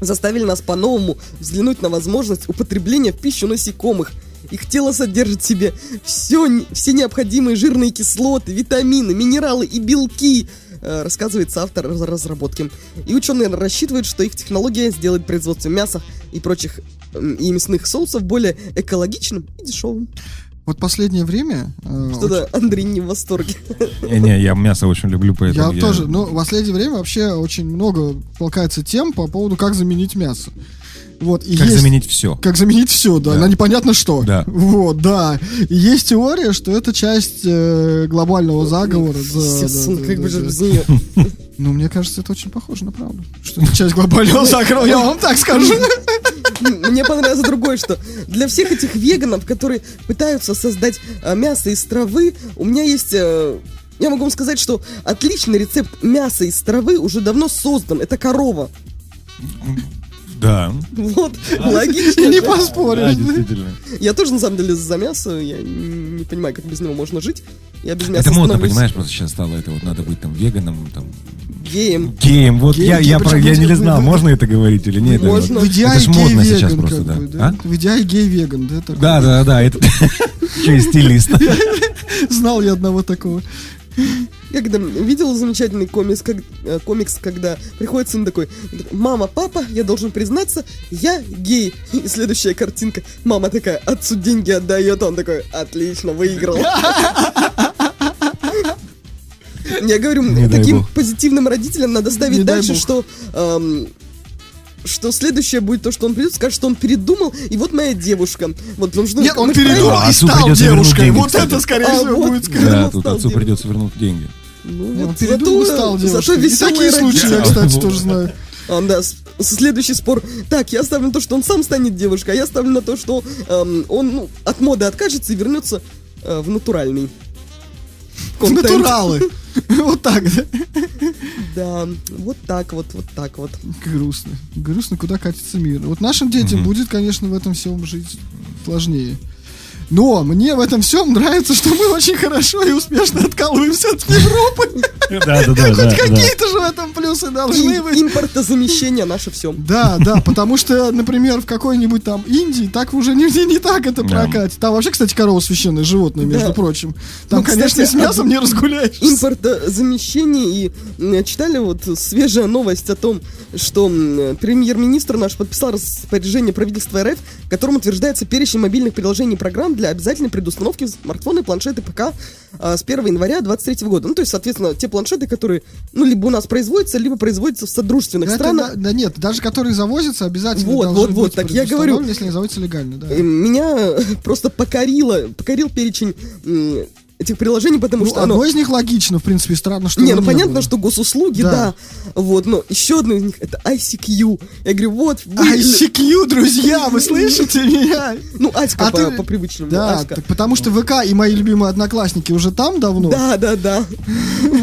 заставили нас по-новому взглянуть на возможность употребления в пищу насекомых. Их тело содержит в себе все, все необходимые жирные кислоты, витамины, минералы и белки, рассказывает автор раз- разработки. И ученые рассчитывают, что их технология сделает производство мяса и прочих и мясных соусов более экологичным и дешевым. Вот последнее время... э, Что-то Андрей не в восторге. Не-не, я мясо очень люблю, поэтому Я тоже, ну, в последнее время вообще очень много толкается тем по поводу, как заменить мясо. Вот, и Как есть- заменить все? Как заменить все, да, Да. на непонятно что. Да. Вот, да. И есть теория, что это часть э, глобального заговора. Да, да, да, как бы да, же да. без нее. Ну, мне кажется, это очень похоже на правду. Что это часть глобального заговора, я вам так скажу. Мне понравилось другое, что для всех этих веганов, которые пытаются создать а, мясо из травы, у меня есть... э, я могу вам сказать, что отличный рецепт мяса из травы уже давно создан. Это корова. Да. Вот, логично. И не же. Да, поспоришь. действительно. Я тоже, на самом деле, за мясо. Я не понимаю, как без него можно жить. Я без мяса Это модно, становлюсь понимаешь, просто сейчас стало это вот надо быть там веганом, там геем. геем. Вот Геем, я, я, причем про- я не знал, можно это говорить или нет. Можно. В идеале Это ж модно сейчас просто, да. бы, да. А? В идеале гей-веган, да, такой. Да, да, да, это еще и стилист. Знал я одного такого. Когда видел замечательный комикс, как, э, комикс, когда приходит сын такой, мама, папа, я должен признаться, я гей. И следующая картинка, мама такая, отцу деньги отдает, он такой, отлично, выиграл. Я говорю, Не таким позитивным родителям надо ставить Не дальше, что эм, что следующее будет то, что он придет, скажет, что он передумал, и вот моя девушка. Вот, потому что, Нет, он правильно- передумал и стал девушкой. деньги, Вот кстати. это, скорее А, всего, вот. будет Да. сказать. Да, тут отцу девушкой. придется вернуть деньги. Ну, Он вот передумал зато- стал зато веселые случаи я, кстати, тоже знаю. А, да, с- следующий спор. Так, я ставлю на то, что он сам станет девушкой, а я ставлю на то, что эм, он ну, от моды откажется и вернется э, в натуральный. В контент. натуралы. Вот так, да? Да, вот так вот, вот так вот. Грустно. Грустно, куда катится мир. Вот нашим детям будет, конечно, в этом всем жить сложнее. Но мне в этом всем нравится, что мы очень хорошо и успешно откалываемся от Европы. Да, да, да, Хоть какие-то же в этом плюсы должны быть. импортозамещение наше все. Да, да, потому что, например, в какой-нибудь там Индии так уже не, не, так это прокатит. Там вообще, кстати, корова священное животное, между прочим. Там, Ну, конечно, с мясом не разгуляешь. импортозамещение и м, читали вот свежая новость о том, что премьер-министр наш подписал распоряжение правительства РФ, которым утверждается перечень мобильных приложений и для обязательной предустановки в смартфоны, планшеты, ПК а, с 1 января 2023 года. Ну, то есть, соответственно, те планшеты, которые, ну, либо у нас производятся, либо производятся в содружественных Это странах. да, да нет, даже которые завозятся, обязательно Вот, должны вот, вот, быть так я говорю. если они заводятся легально, да. И Меня просто покорило, покорил перечень этих приложений, потому Ну, что одно оно... из них логично, в принципе, странно, что Не, ну понятно, было. что госуслуги, Да. да. Вот, но еще одно из них это ICQ. Я говорю, вот, вы- ICQ, друзья, вы слышите меня? Ну, Аська А по, ты- по привычному. Да, Аська. так потому что ВК и мои любимые одноклассники уже там давно. Да, да, да.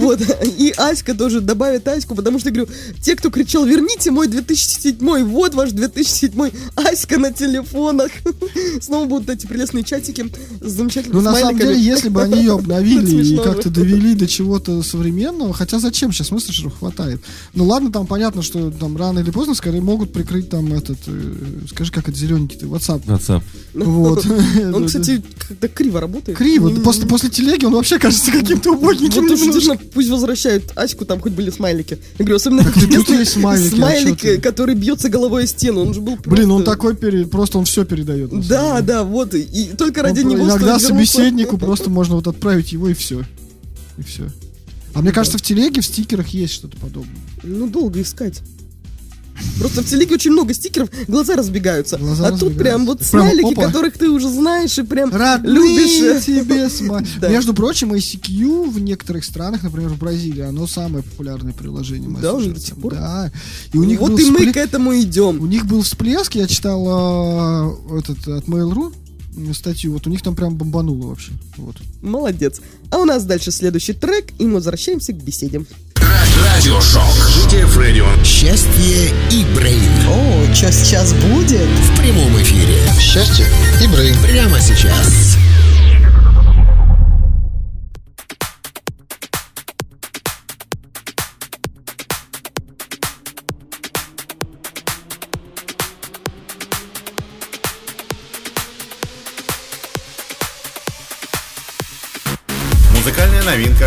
Вот. И Аська тоже добавит Аську, потому что, я говорю, те, кто кричал, верните мой 2007, вот ваш 2007, Аська на телефонах. Снова будут эти прелестные чатики с замечательными Ну, на самом деле, если бы они ее обновили и как-то довели до чего-то современного, хотя зачем сейчас мессенджеров хватает? Ну, ладно, там понятно, что там рано или поздно, скорее, могут прикрыть там этот, э, скажи, как это зелененький-то, WhatsApp. WhatsApp. Вот. Он, кстати, как-то криво работает. Криво. После, после телеги он вообще кажется каким-то убогеньким Вот действительно, пусть возвращают Аську, там хоть были смайлики. Я говорю, особенно Так и тут интересный есть смайлики, а смайлик, который бьется головой о стену. Он же был Блин, он такой просто он все передает. Да, да, вот. И, только ради него Иногда собеседнику просто можно вот отправить его и все. И все. А мне кажется, в телеге, в стикерах есть что-то подобное. Ну, долго искать. Просто в телеге очень много стикеров, глаза разбегаются. Глаза а тут разбегаются. прям вот Прям, смайлики, опа. которых ты уже знаешь и прям Родные любишь. тебе сма- Да. Между прочим, ICQ в некоторых странах, например, в Бразилии, оно самое популярное приложение. Да, мессенджера до сих пор? Да. И у них вот и мы к этому идем. У них был всплеск, я читал а, этот от Mail.ru статью, вот у них там прям бомбануло вообще. Вот. Молодец. А у нас дальше следующий трек, и мы возвращаемся к беседе. Радиошок. GTF Radio. Счастье и Брейн. О, что сейчас будет? В прямом эфире. Счастье и Брейн. Прямо сейчас.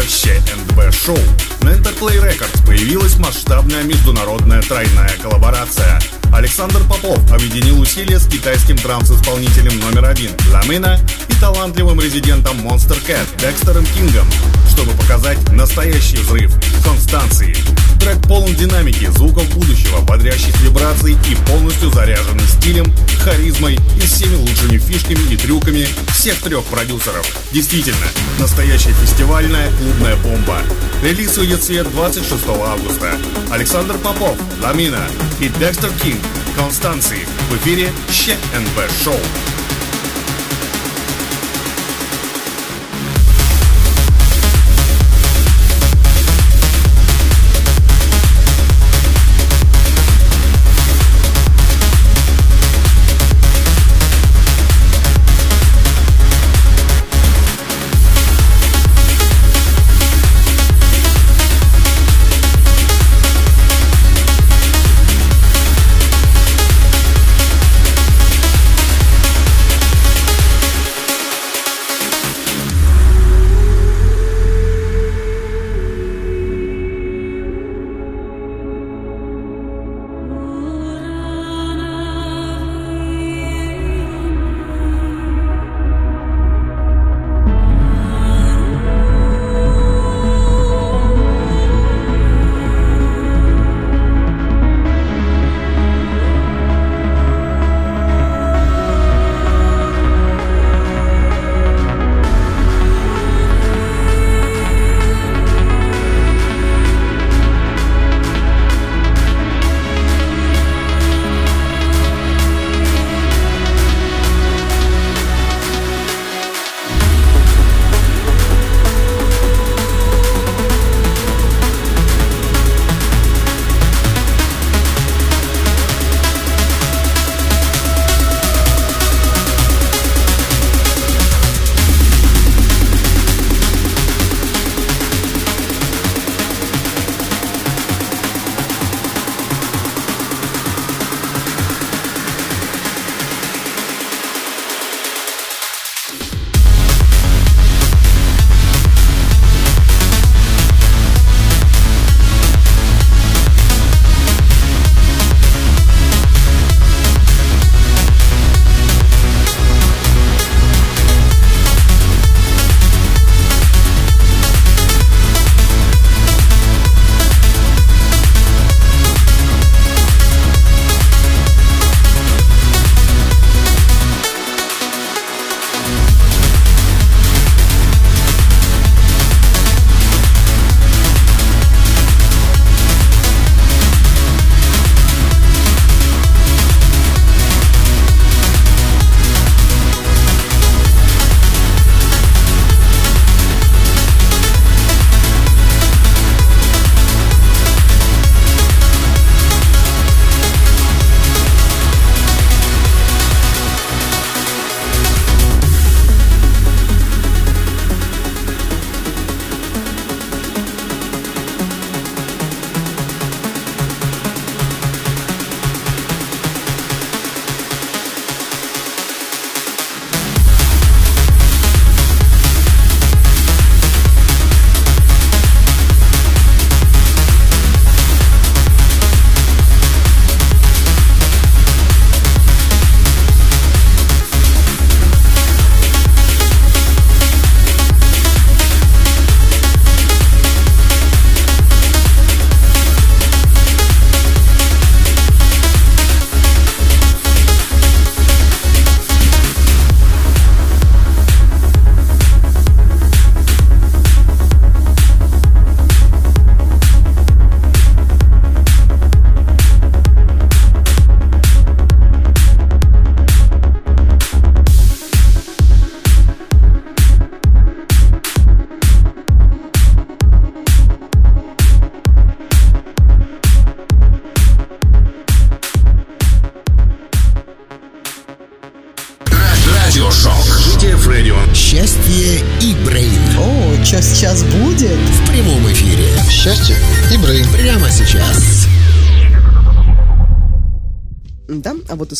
Музыкальная новинка в ЩНБ Шоу. На Interplay Records появилась масштабная международная тройная коллаборация. Александр Попов объединил усилия с китайским транс-исполнителем номер один Ламина и талантливым резидентом Monster Cat Декстером Кингом, чтобы показать настоящий взрыв Констанции. Трек полон динамики, звуков будущего, бодрящих вибраций и полностью заряженный стилем, харизмой и всеми лучшими фишками и трюками всех трех продюсеров. Действительно, настоящая фестивальная клубная бомба. Релиз выйдет в свет 26 августа. Александр Попов, Ламина и Декстер Кинг, Констанции. В эфире ЩНБ Шоу.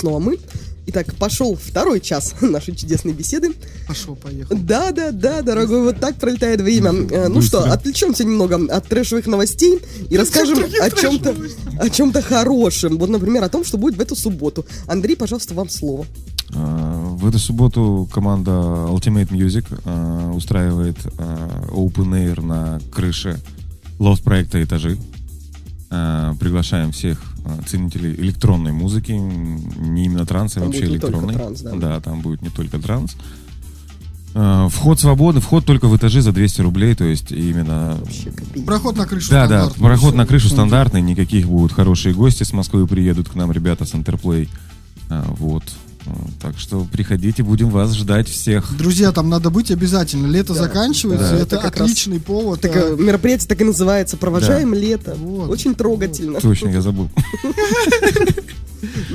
Снова мы. Итак, пошел второй час нашей чудесной беседы. Пошел, поехал. Да, да, да, дорогой, вот так пролетает время. Э, Ну что, отвлечемся немного от трэшевых новостей и расскажем о чем-то, о чем-то хорошем. Вот, например, о том, что будет в эту субботу. Андрей, пожалуйста, вам слово. А, В эту субботу команда Ultimate Music а, устраивает а, Open Air на крыше лофт проекта «Этажи». Приглашаем всех ценителей электронной музыки, не именно транса, а вообще электронной. транс, да. там будет не только транс. А, Вход свободный, вход только в этажи за 200 рублей, то есть именно. Проход на крышу да, да, проход на крышу стандартный, никаких будут хорошие гости с Москвы приедут к нам ребята с Интерплей. А, вот. Так что приходите, будем вас ждать всех. Друзья, там надо быть обязательно. Лето Да, заканчивается, да. это, Это как раз отличный повод. Так, а, э, мероприятие так и называется «Провожаем лето». Вот. Очень трогательно. Точно, я забыл.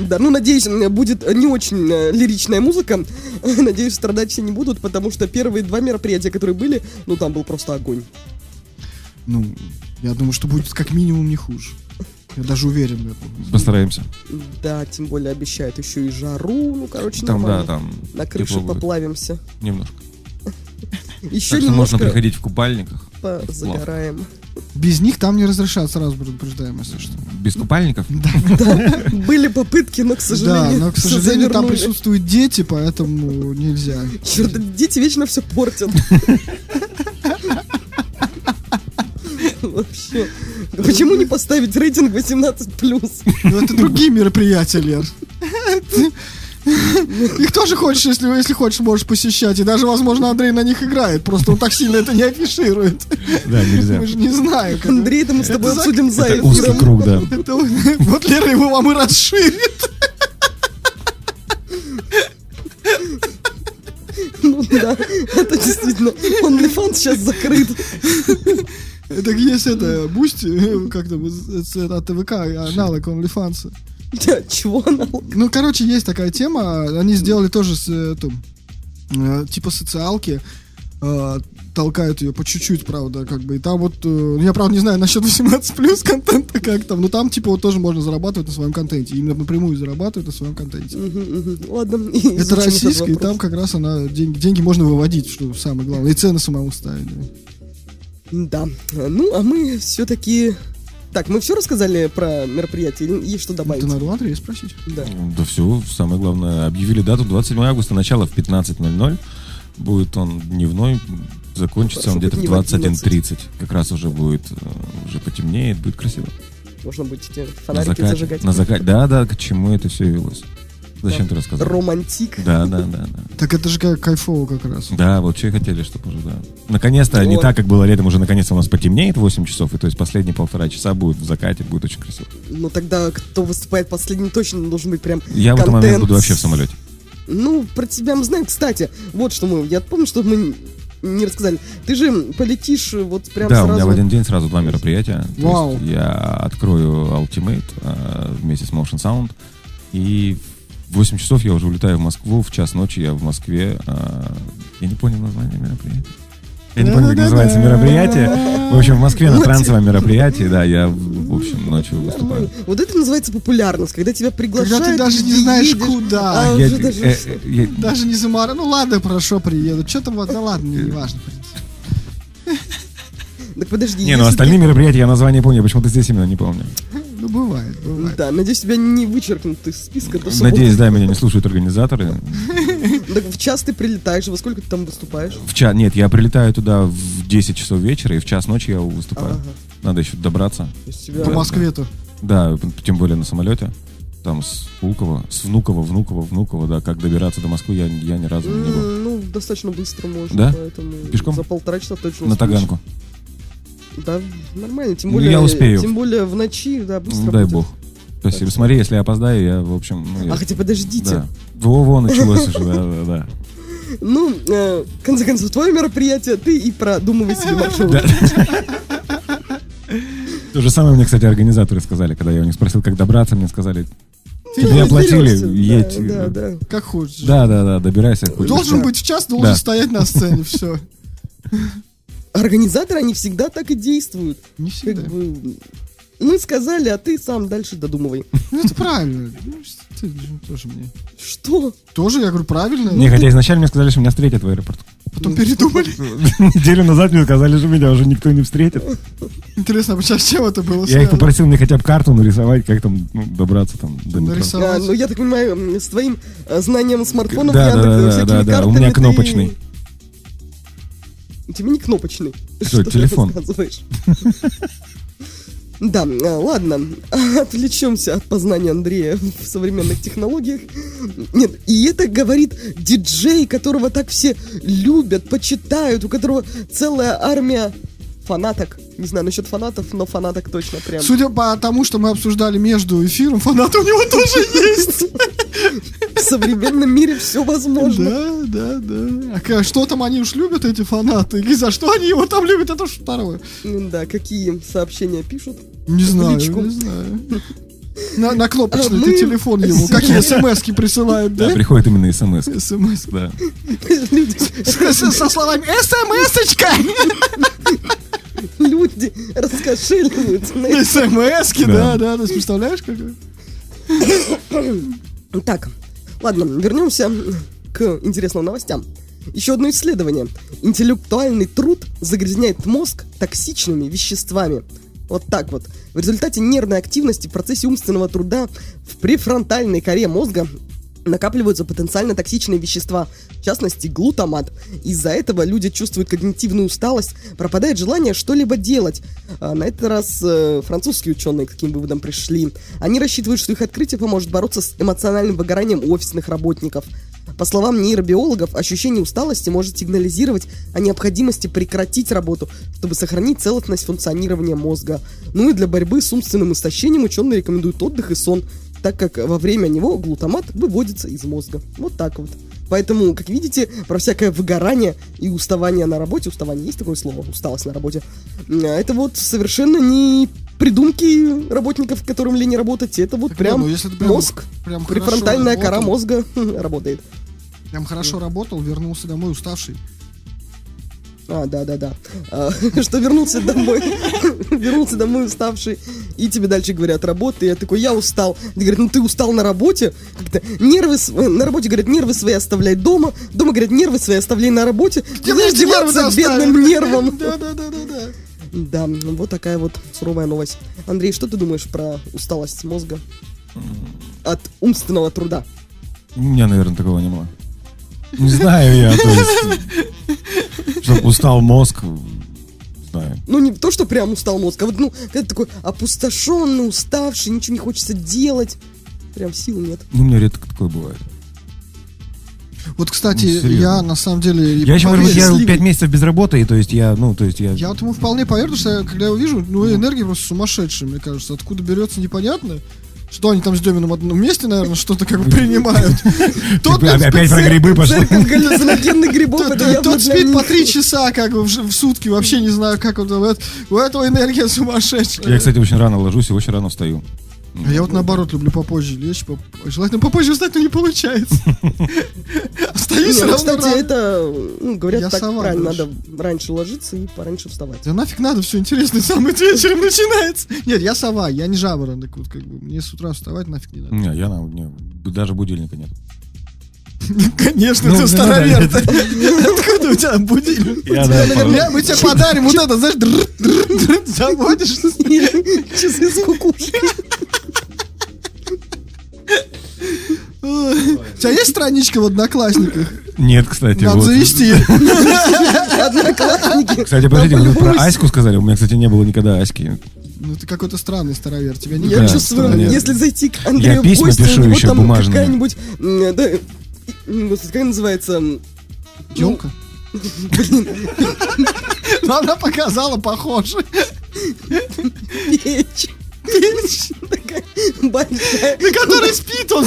Да, ну, надеюсь, м, будет не очень э, лиричная музыка. Надеюсь, страдать все не будут, потому что первые два мероприятия, которые были, ну, там был просто огонь. Ну, я думаю, что будет как минимум не хуже. Я даже уверен в этом. Постараемся. Да, тем более обещают еще и жару, ну, короче, Там, нормально. да, там На крыше будет. поплавимся. немножко. Еще Так что можно немножко приходить в купальниках. позагораем. Без них там не разрешат, сразу предупреждаем, если что. Без купальников? Были попытки, но, к Да, сожалению, но, к сожалению, там присутствуют дети, поэтому нельзя. Черт, дети вечно все портят. Вообще. Почему не поставить рейтинг 18+. Ну, это другие мероприятия, Лер. Их тоже хочешь, если, если хочешь, можешь посещать. И даже, возможно, Андрей на них играет. Просто он так сильно это не афиширует. Да, нельзя. Мы же не знаем. как- Андрей, это мы с тобой за- обсудим за Это узкий круг, да. Это вот Лера его вам и расширит. Ну да, это действительно. OnlyFans сейчас закрыт. Так есть это, Бусти, как там, с- от ВК, аналог OnlyFans. Чего аналог? Ну, короче, есть такая тема. Они сделали тоже с э, эту, э, типа социалки. э, толкают ее по чуть-чуть, правда, как бы. И там вот, э, я, правда, не знаю насчет 18 плюс контента, как там, но там, типа, вот тоже можно зарабатывать на своем контенте. Именно напрямую зарабатывать на своем контенте. Ладно. Это российская, и там как раз она деньги, деньги можно выводить, что самое главное. И цены самому ставить. да. Да. Ну, а мы все-таки... Так, мы все рассказали про мероприятие? Есть что добавить? Это надо у Андрея спросить. Да. Да все, самое главное. Объявили дату 27 августа, начало в 15.00. Будет он дневной, закончится он Хорошо, где-то в хоть не в 21.30. Как раз уже будет, э, уже потемнеет, будет красиво. Можно будет эти На фонарики закате. зажигать. На закате. Да, да, к чему это все велось. Зачем ты рассказал? Романтик. Да, да, да, да. Так это же как кайфово как раз. Да, вот что и хотели, чтобы уже, да. Наконец-то, не так, как было летом, уже наконец-то у нас потемнеет 8 часов, и то есть последние полтора часа будет в закате, будет очень красиво. Ну тогда, кто выступает последним, точно должен быть прям Я в этот момент буду вообще в самолете. Ну, про тебя мы знаем. Кстати, вот что мы... Я помню, что мы не рассказали. Ты же полетишь вот прям да, сразу... у меня в один день сразу два мероприятия. То Вау. есть я открою Ultimate а, вместе с Motion Sound, и в 8 часов я уже улетаю в Москву, в час ночи я в Москве. а, я не понял название мероприятия. Я не помню, как называется мероприятие. В общем, в Москве на трансовом мероприятии, да, я, в общем, ночью выступаю. Вот это называется популярность, когда тебя приглашают. Когда ты даже не знаешь, едешь, куда. а Я- уже даже- э, э, я- Даже не замара. Ну ладно, хорошо, приеду. Что там, вот, да ладно, не, не важно. Так подожди. Не, ну остальные мероприятия я название помню, почему-то здесь именно не помню. Бывает, бывает. Да, надеюсь, тебя не вычеркнут из списка до. Надеюсь, да, меня не слушают организаторы. Так в час ты прилетаешь, во сколько ты там выступаешь? В час, нет, я прилетаю туда в 10 часов вечера, и в час ночи я выступаю. Ага. Надо еще добраться. Тебя- По Москве-то. Да, тем более на самолете. Там с Пулково, с Внуково, Внуково, Внуково, да, как добираться до Москвы, я, я ни разу не был. Ну, достаточно быстро можно, Да? поэтому Пешком? за полтора часа точно На. Таганку. Да, нормально, тем Ну, более... я успею. Тем более в ночи, да, быстро Дай будет. бог. Спасибо. Смотри, если я опоздаю, я, в общем... Ну, я- А хотя подождите. да. Во-во, началось уже, да, да, да. Ну, э, в конце концов, твое мероприятие, ты и продумывай себе маршрут. То же самое мне, кстати, организаторы сказали, когда я у них спросил, как добраться, мне сказали, тебе оплатили, едь. Да, да, да. Как хочешь. Да, да, да, добирайся. Должен быть в час, должен Да. стоять на сцене, все. Организаторы, они всегда так и действуют. Не всегда. Как бы, мы сказали, а ты сам дальше додумывай. Ну, это правильно. Ну, ты же тоже мне. Что? Тоже, я говорю, правильно. Не, хотя изначально мне сказали, что меня встретят в аэропорту. Потом передумали. Неделю назад мне сказали, что меня уже никто не встретит. Интересно, а сейчас с чем это было Я их попросил мне хотя бы карту нарисовать, как там ну, добраться там до метро. Нарисовать. А, ну, я так понимаю, с твоим э, знанием смартфонов, Да, да, Яндекса, да, да, всякими да, у меня кнопочный. У тебя не кнопочный. Что, ты телефон? рассказываешь? Да, а, ладно, отвлечемся от познания Андрея в современных технологиях. Нет, и это говорит диджей, которого так все любят, почитают, у которого целая армия фанаток. Не знаю насчет фанатов, но фанаток точно прям. Судя по тому, что мы обсуждали между эфиром, фанаты у него тоже есть. В современном мире все возможно. Да, да, да. А что там они уж любят, эти фанаты? И за что они его там любят, это уж второе. М, Да, какие сообщения пишут? Не знаю, личку. не знаю. На, на кнопочный А ты мы- телефон ему. Какие смс-ки присылают, Да, да? приходит именно смс. СМС. Да. Со словами СМС-очка! люди раскошеливаются на Да. да, да. Ты представляешь, как? Так, ладно, вернемся к интересным новостям. Еще одно исследование. Интеллектуальный труд загрязняет мозг токсичными веществами. Вот так вот. В результате нервной активности в процессе умственного труда в префронтальной коре мозга накапливаются потенциально токсичные вещества, в частности глутамат. Из-за этого люди чувствуют когнитивную усталость, пропадает желание что-либо делать. А на этот раз э, французские ученые к таким выводам пришли. Они рассчитывают, что их открытие поможет бороться с эмоциональным выгоранием офисных работников. По словам нейробиологов, ощущение усталости может сигнализировать о необходимости прекратить работу, чтобы сохранить целостность функционирования мозга. Ну и для борьбы с умственным истощением ученые рекомендуют отдых и сон, так как во время него глутамат выводится из мозга. Вот так вот. Поэтому, как видите, про всякое выгорание и уставание на работе, уставание есть такое слово, усталость на работе, м, это вот совершенно не придумки работников, которым лень работать, это вот Так, прям ну, если прям- мозг, прям префронтальная кора работал. мозга работает. Прям хорошо работал, вернулся домой уставший. А, да, да, да. А, Что вернулся домой, вернулся домой уставший, и тебе дальше говорят, работа, и я такой, я устал. Ты говорят, ну ты устал на работе, как-то нервы, св- на работе говорят, нервы свои оставляй дома, дома говорят, нервы свои оставляй на работе. Знаешь, деваться бедным нервом. Да, да, да, да, да. Да, вот такая вот суровая новость. Андрей, что ты думаешь про усталость мозга от умственного труда? У меня, наверное, такого не было. Не знаю я, то есть... Чтоб устал мозг, не знаю. Ну, не то, что прям устал мозг, а вот, ну, когда ты такой опустошенный, уставший, ничего не хочется делать. Прям сил нет. Ну, у меня редко такое бывает. Вот, кстати, Ну, серьезно. я на самом деле... Я еще, может быть, я счастливый. пять месяцев без работы, и то есть я, ну, то есть я... Я вот ему вполне поверю, что я, когда я его вижу, ну, энергия просто сумасшедшая, мне кажется. Откуда берется, непонятно. Что они там с Демином в одном месте, наверное, что-то как бы принимают. Тот, Опять про грибы галлюциногенных грибов, тот- спит по три часа как бы в сутки, вообще не знаю, как он У этого энергия сумасшедшая. Я, кстати, очень рано ложусь и очень рано встаю. А я вот наоборот люблю попозже лечь, поп- желательно попозже встать, но не получается. Встаю Не, все ну, равно кстати, это, ну, говорят, так правильно, надо раньше ложиться и пораньше вставать. Да нафиг надо, все интересное самое вечером начинается. Нет, я сова, я не жаворонок, вот как бы. Мне с утра вставать нафиг не надо. Не, я на, не, даже будильника нет. Конечно, Ну, ты ну, старовер. Откуда у тебя будильник? Мы тебе подарим вот это, знаешь, заводишь. Часы с кукушкой. Тебя есть страничка в Одноклассниках? Нет, кстати, Надо вот. завести. Одноклассники. Кстати, подождите, вы про. Аську сказали? У меня, кстати, не было никогда Аськи. Ну, ты какой-то странный старовер. Тебя не Я Да, чувствую, если зайти к Андрею Я в письма гости, пишу у него еще там бумажные. какая-нибудь, как называется, Тёлка? Ну, она показала, похоже. печь. Такая большая. На которой спит он.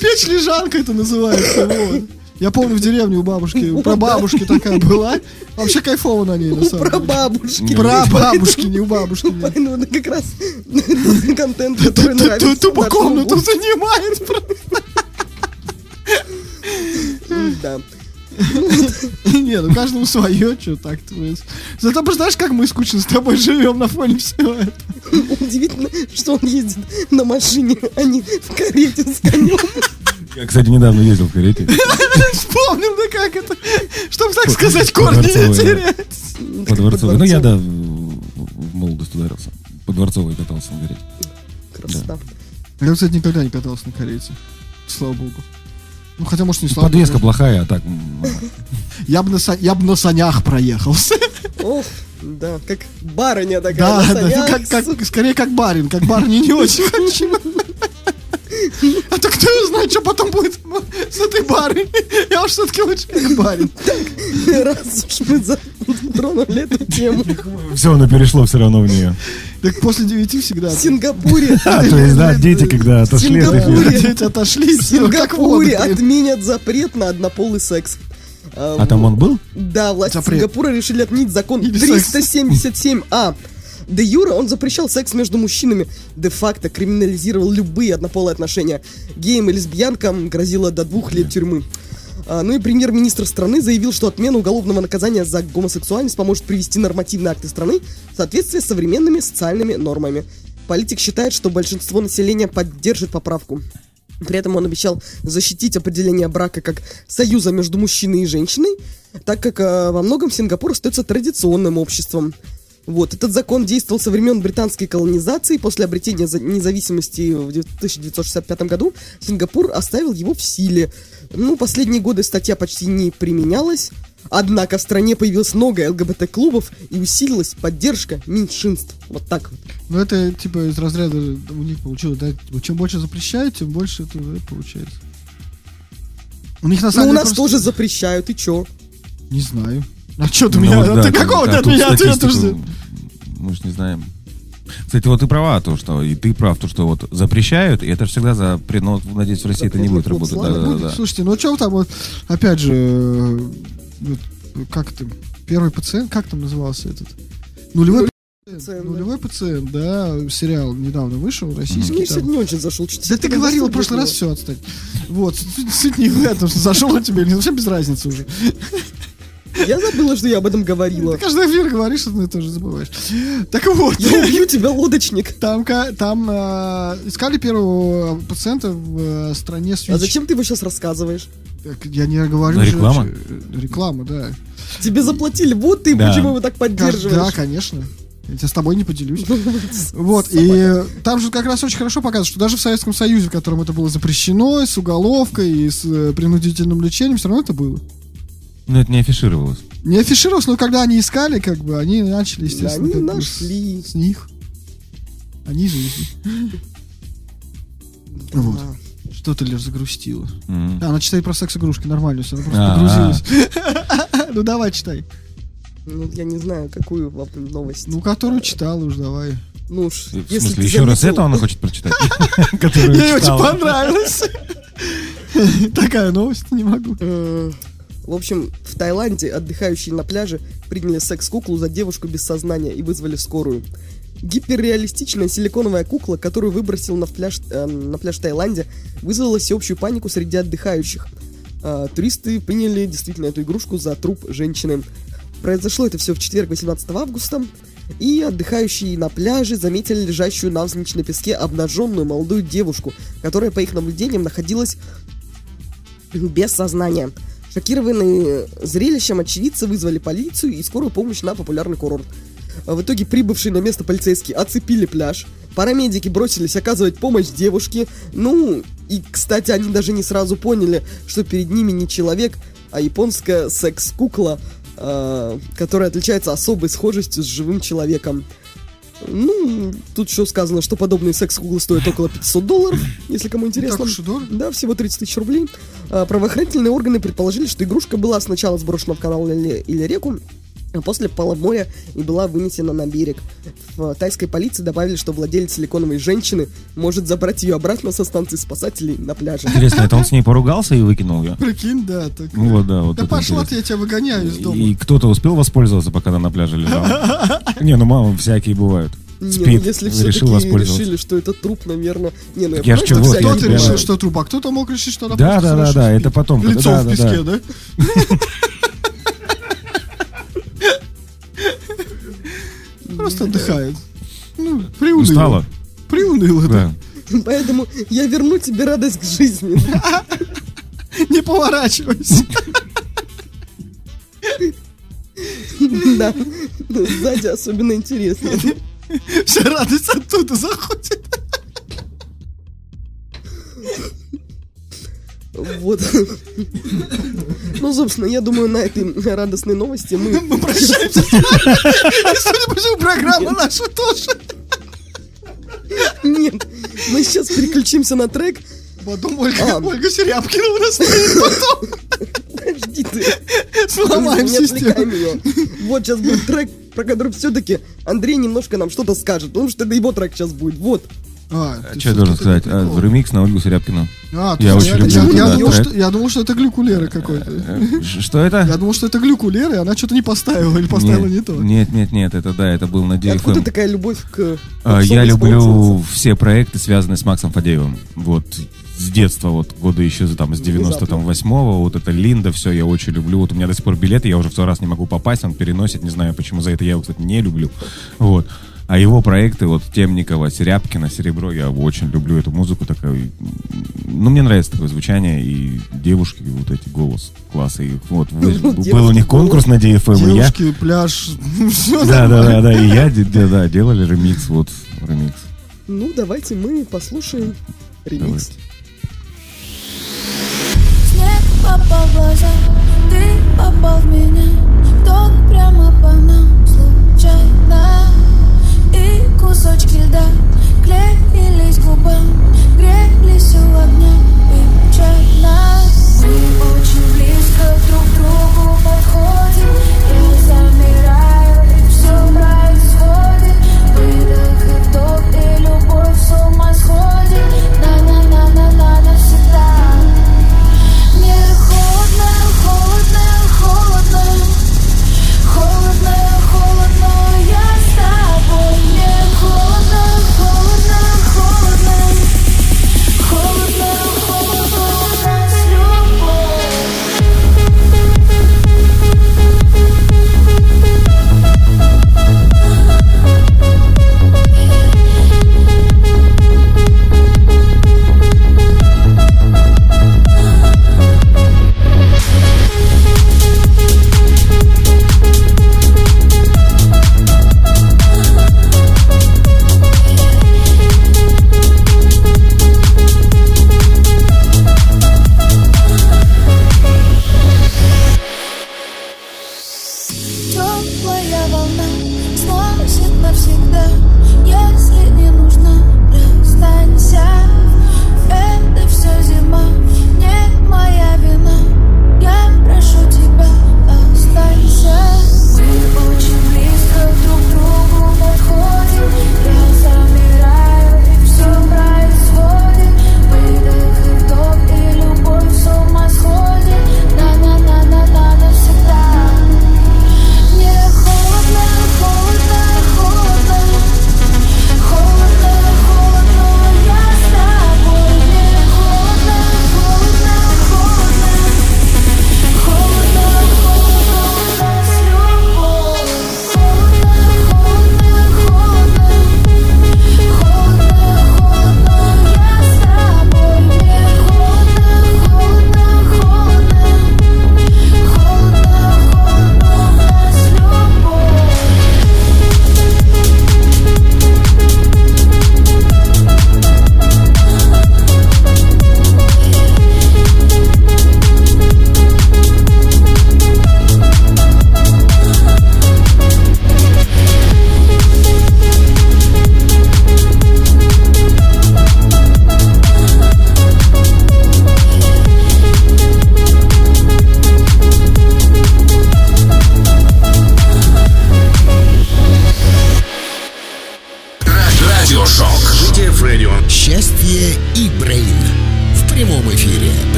Печь-лежанка это называется. вот. Я помню в деревне у бабушки, у прабабушки такая была. Вообще кайфово на ней, на самом деле. бабушки. Про бабушки, не у бабушки. нет. Ну, это как раз контент, который нравится. ту- Ту нашему комнату занимает. просто. Да. Не, ну каждому свое, что так-то. Зато представляешь, как мы скучно с тобой живем на фоне всего этого. Удивительно, что он ездит на машине, а не в карете с конем. Я, кстати, недавно ездил в карете. Вспомнил, да как это? Чтобы, так сказать, корни не терять. По Дворцовой. Ну, я, да, в в молодость ударился. По Дворцовой катался на карете. Красота. Я, кстати, никогда не катался на карете. Слава богу. Ну, хотя, может, не слава Подвеска плохая, а так... Я бы на, са- я бы на санях проехался. Ох, да, как барыня такая. Да, на да, как, скорее как барин. Как барыня не очень хочу. А то кто его знает, что потом будет с этой барыней. Я уж все-таки лучше как барин. Раз уж мы затронули эту тему. Все, оно перешло все равно в нее. Так после девяти всегда. В Сингапуре, А, то есть, да, дети, когда отошли от Сингапуре. Дети отошли, в Сингапуре отменят запрет на однополый секс. А там он был? Да, власти Запрет. Сингапура решили отменить закон Или секс. 377А. Де юра он запрещал секс между мужчинами, де-факто криминализировал любые однополые отношения. Геям и лесбиянкам грозило до двух лет тюрьмы. А, ну и премьер-министр страны заявил, что отмена уголовного наказания за гомосексуальность поможет привести нормативные акты страны в соответствие с современными социальными нормами. Политик считает, что большинство населения поддержит поправку. При этом он обещал защитить определение брака как союза между мужчиной и женщиной, так как э, во многом Сингапур остается традиционным обществом. Вот, этот закон действовал со времен британской колонизации. После обретения за- независимости в 1965 году Сингапур оставил его в силе. Ну, последние годы статья почти не применялась. Однако в стране появилось много ЛГБТ-клубов и усилилась поддержка меньшинств. Вот так вот. Ну, это, типа, из разряда у них получилось, да? типа, Чем больше запрещают, тем больше это э, получается. У них на Ну, самом у деле нас просто- тоже запрещают, и чё? Не знаю. А что ты Ну, меня... да, ты как- какого ты от меня ответа ждешь? Мы ж не знаем. Кстати, вот ты права, то, что и ты прав, то, что вот запрещают, и это же всегда запрет, но вот, надеюсь, в России это не будет работать. Да, да, да. Ну, Слушайте, ну что там вот, опять же, э, вот, как там, первый пациент, как там назывался этот? Нулевой пациент, пациент, да. нулевой пациент, да, сериал недавно вышел, российский. Мне, там. кстати, не очень зашел. Да ты говорил в прошлый раз все отстать. Вот, суть, не в этом, что зашел он тебе вообще без разницы уже. Я забыла, что я об этом говорила. Ты каждый эфир говоришь, одно и то же забываешь. Так вот, Я убью тебя, лодочник. там, там э, искали первого пациента в э, стране с А зачем ты его сейчас рассказываешь? Так, Я не говорю. Ну, же, реклама? э, Реклама, да. Тебе заплатили, вот ты Да. почему его так поддерживаешь. Да, конечно. Я тебя с тобой не поделюсь. Вот, и там же как раз очень хорошо показывают, что даже в Советском Союзе, в котором это было запрещено, с уголовкой и с э, принудительным лечением, все равно это было. Но это не афишировалось. Не афишировалось, но когда они искали, как бы, они начали, естественно, они бы с- нашли. с, них. Они же. Вот. Что ты лишь загрустила. А, она читает про секс-игрушки, нормально все, она просто А, погрузилась. Ну давай, читай. Ну, я не знаю, какую новость. Ну, которую читала уж, давай. Ну уж, В если смысле, еще раз это она хочет прочитать? Ей очень понравилось. Такая новость, не могу. В общем, в Таиланде отдыхающие на пляже приняли секс-куклу за девушку без сознания и вызвали скорую. Гиперреалистичная силиконовая кукла, которую выбросил на пляж, э, на пляж Таиланде, вызвала всеобщую панику среди отдыхающих. А, туристы приняли действительно эту игрушку за труп женщины. Произошло это все в четверг, 18 августа, и отдыхающие на пляже заметили лежащую навзничь на песке обнаженную молодую девушку, которая, по их наблюдениям, находилась без сознания. Шокированные зрелищем очевидцы вызвали полицию и скорую помощь на популярный курорт. А В итоге прибывшие на место полицейские оцепили пляж. Парамедики бросились оказывать помощь девушке. Ну, и, кстати, они даже не сразу поняли, что перед ними не человек, а японская секс-кукла, а, которая отличается особой схожестью с живым человеком. Ну, тут еще сказано, что подобные секс-куклы стоят около 500 долларов, если кому интересно. Да, всего 30 тысяч рублей. А, правоохранительные органы предположили, что игрушка была сначала сброшена в канал или, или реку, после пола моря и была вынесена на берег. В тайской полиции добавили, что владелец силиконовой женщины может забрать ее обратно со станции спасателей на пляже. Интересно, это он с ней поругался и выкинул ее? Прикинь, да. так. Ну вот, да, вот Да пошла интересно. ты, я тебя выгоняю из дома. И кто-то успел воспользоваться, пока она на пляже лежала? Не, ну мама, всякие бывают. Не, спит, ну если решил все-таки воспользоваться. решили, что это труп, наверное. Не, ну я, Я чего, что вот, я Кто-то решил, что труп, а кто-то мог решить, что она Да, просто да, да, да, это потом, Лицом да, в да, песке, да? Просто отдыхает. Ну, приуныло. Устала? Приуныло, да. Поэтому я верну тебе радость к жизни. Не поворачивайся. Да. Сзади особенно интересно. Вся радость оттуда заходит. Вот. Ну, собственно, я думаю, на этой радостной новости мы... Мы прощаемся. Судя по всему, программа наша тоже. Нет, мы сейчас переключимся на трек. Потом Ольга, А. Ольга Серябкина у нас. Потом Подожди ты. сломаем систему. Вот сейчас будет трек, про который все-таки Андрей немножко нам что-то скажет, потому что это его трек сейчас будет. Вот. А, А ты Что я должен сказать? А. Ремикс на Ольгу Серябкину. А, Я то очень есть люблю я, этот я, думал, что, я думал, что это глюк у Леры какой-то. Э, ш- Что это? Я думал, что это глюк у Леры, она что-то не поставила или поставила не то. Нет, нет, нет, это да, это был на И откуда DFM. такая любовь к... А, Я люблю все проекты, связанные с Максом Фадеевым. Вот с детства, вот года еще за, там, с 98-го, вот это Линда, все, я очень люблю. Вот у меня до сих пор билеты, я уже второй раз не могу попасть, он переносит, не знаю почему за это, я его, кстати, не люблю. Вот. А его проекты, вот Темникова, Серябкина, Серебро, я очень люблю эту музыку, такая, ну, мне нравится такое звучание, и девушки, вот эти голос, класс, и вот, вы- был у Девушки, них конкурс на DFM, и я, Девушки, пляж, все да, да, да, да, и я, де- да, делали ремикс, вот, ремикс. Ну, давайте мы послушаем ремикс. Снег попал в глаза, ты попал в меня Ток прямо по нам случайно. И кусочки льда клеились губам Грелись у огня печально Мы очень близко друг к другу подходим Я замираю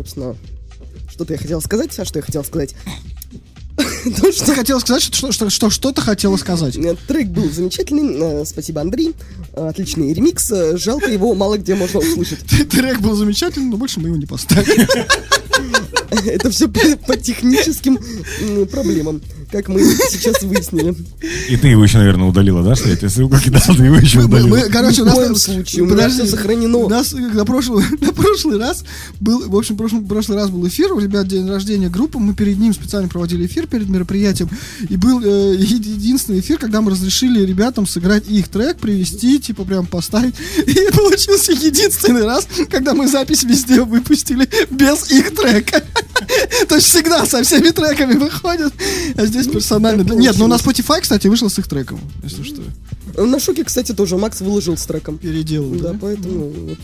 собственно, что-то я хотел сказать, а что я хотел сказать? То, Ты что хотела сказать, что, что, что что-то хотела сказать. трек был замечательный. э, Спасибо, Андрей. Э, Отличный ремикс. э, Жалко, его мало где можно услышать. Трек был замечательный, но больше мы его не поставили. Это все по, техническим проблемам, как мы сейчас выяснили. И ты его еще, наверное, удалила, да? Что я тебе ссылку кидал, ты его еще мы- удалила. мы, короче, у В нас там- случае, у меня подожди, всё сохранено. У нас э, на прошлый, на прошлый раз был, в общем, прошлый, прошлый раз был эфир, у ребят день рождения группы, мы перед ним специально проводили эфир перед мероприятием, и был э, еди- единственный эфир, когда мы разрешили ребятам сыграть их трек, привести, типа прям поставить, и получился единственный раз, когда мы запись везде выпустили без их трека. То есть всегда со всеми треками выходят, а здесь персонально. так Нет, ну на. Spotify, кстати, вышло с их треком, если что. На шоке, кстати, тоже Макс выложил с треком. Переделал, Да, да? поэтому вот.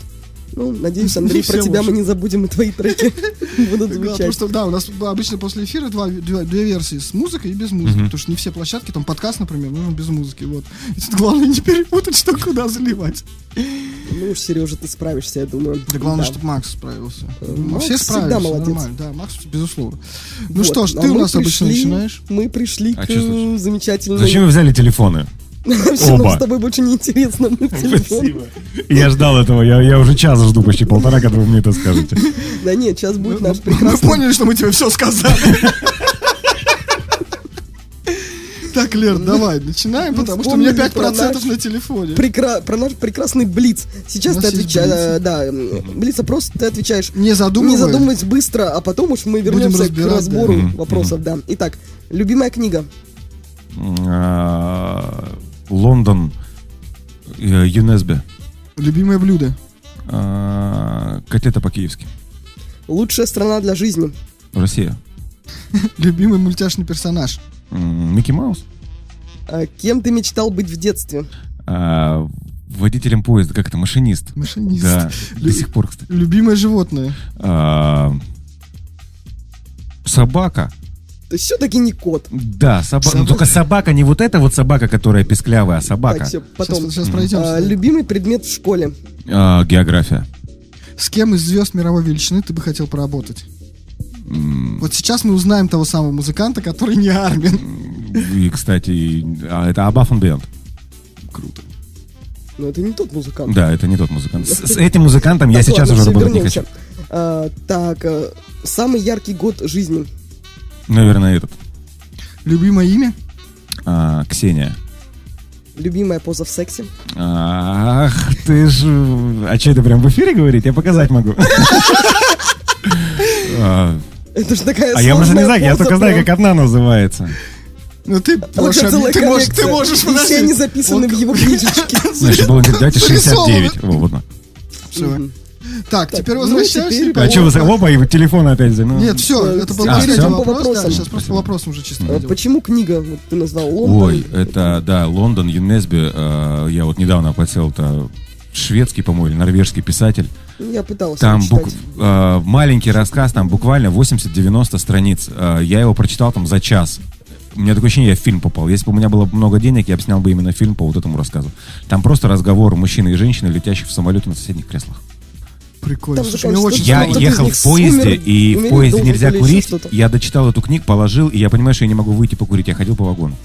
Ну, надеюсь, Андрей, про тебя мы не забудем, и твои треки будут Да, звучать. просто, да, у нас обычно после эфира два, две, версии с музыкой и без музыки. Потому что не все площадки, там подкаст, например, нужен без музыки. Вот. И тут главное не перепутать, что куда заливать. Ну уж, Сережа, ты справишься, я думаю. Да главное, Да. чтобы Макс справился. Э, Мы Макс все всегда справились, молодец. нормально. Да, Макс, безусловно. Ну Вот, что ж, а ты у нас обычно начинаешь. Мы пришли А к замечательной... Зачем вы взяли телефоны? Все, нам с тобой больше не интересно. Мы. Я ждал этого, я, я уже час жду, почти полтора, когда вы мне это скажете. Да нет, сейчас будет наш Мы прекрасный... поняли, что мы тебе все сказали. Так, Лер, давай, начинаем, Мы потому что у меня вспомнили про 5% наш- на телефоне. Прекра- Про наш прекрасный Блиц. Сейчас ты отвечаешь... Да, м, Блиц опрос, ты отвечаешь... Не задумываясь. Не задумываясь быстро, а потом уж мы вернемся к да. разбору Мгм, вопросов, да. Итак, любимая книга. Лондон, ЮНЕСБе, Любимое блюдо. А, котлета по-киевски, Лучшая страна для жизни. Россия, Любимый мультяшный персонаж. Микки Маус, А Кем ты мечтал быть в детстве? А, водителем поезда, как это, машинист. Машинист. Да, Лю- до сих пор, кстати. Любимое животное. А, Собака. То есть все-таки не кот. Да, собака. Собака. Но только собака, не вот эта вот собака, которая песклявая, а собака. Так, все, потом. Сейчас, сейчас пройдем. А, любимый предмет в школе. А, география. С кем из звезд мировой величины ты бы хотел поработать? М, Вот сейчас мы узнаем того самого музыканта, который не Армин. И, кстати, а, это Абафон Бенд. Круто. Но это не тот музыкант. Да, это не тот музыкант. С, с этим музыкантом я сейчас уже работать не хочу. А, так, а, самый яркий год жизни. Наверное, этот. Любимое имя? А, Ксения. Любимая поза в сексе. Ах, ты ж... А что, это прям в эфире говорить? Я показать могу. А Это же такая а я просто не знаю, я только знаю, как одна называется. Ну ты, целая ты, можешь, ты можешь, подожди. все они записаны в его книжечке. Значит, было давайте 69. Зарисовывай. Во, вот на. Так, теперь ну, теперь и А что вы... Опа, и телефон опять. за- ну. Нет, все, это был идем по вопрос. Да, сейчас просто по вопросам уже чисто А. Почему книга? Вот ты назвал Лондон. Ой, это, да, Лондон, ЮНЕСБе. э, Я вот недавно подсел, это шведский, по-моему, или норвежский писатель. Я пытался Там бук- э, маленький рассказ, там буквально 80-90 страниц. Э, я его прочитал там за час. У меня такое ощущение, я в фильм попал. Если бы у меня было много денег, я бы снял бы именно фильм по вот этому рассказу. Там просто разговор мужчины и женщины, летящих в самолете на соседних креслах. Прикольно. Там Слушай, мне очень Я ехал в поезде, умер, и в поезде нельзя курить. Я дочитал эту книгу, положил, и я понимаю, что я не могу выйти покурить. Я ходил по вагону.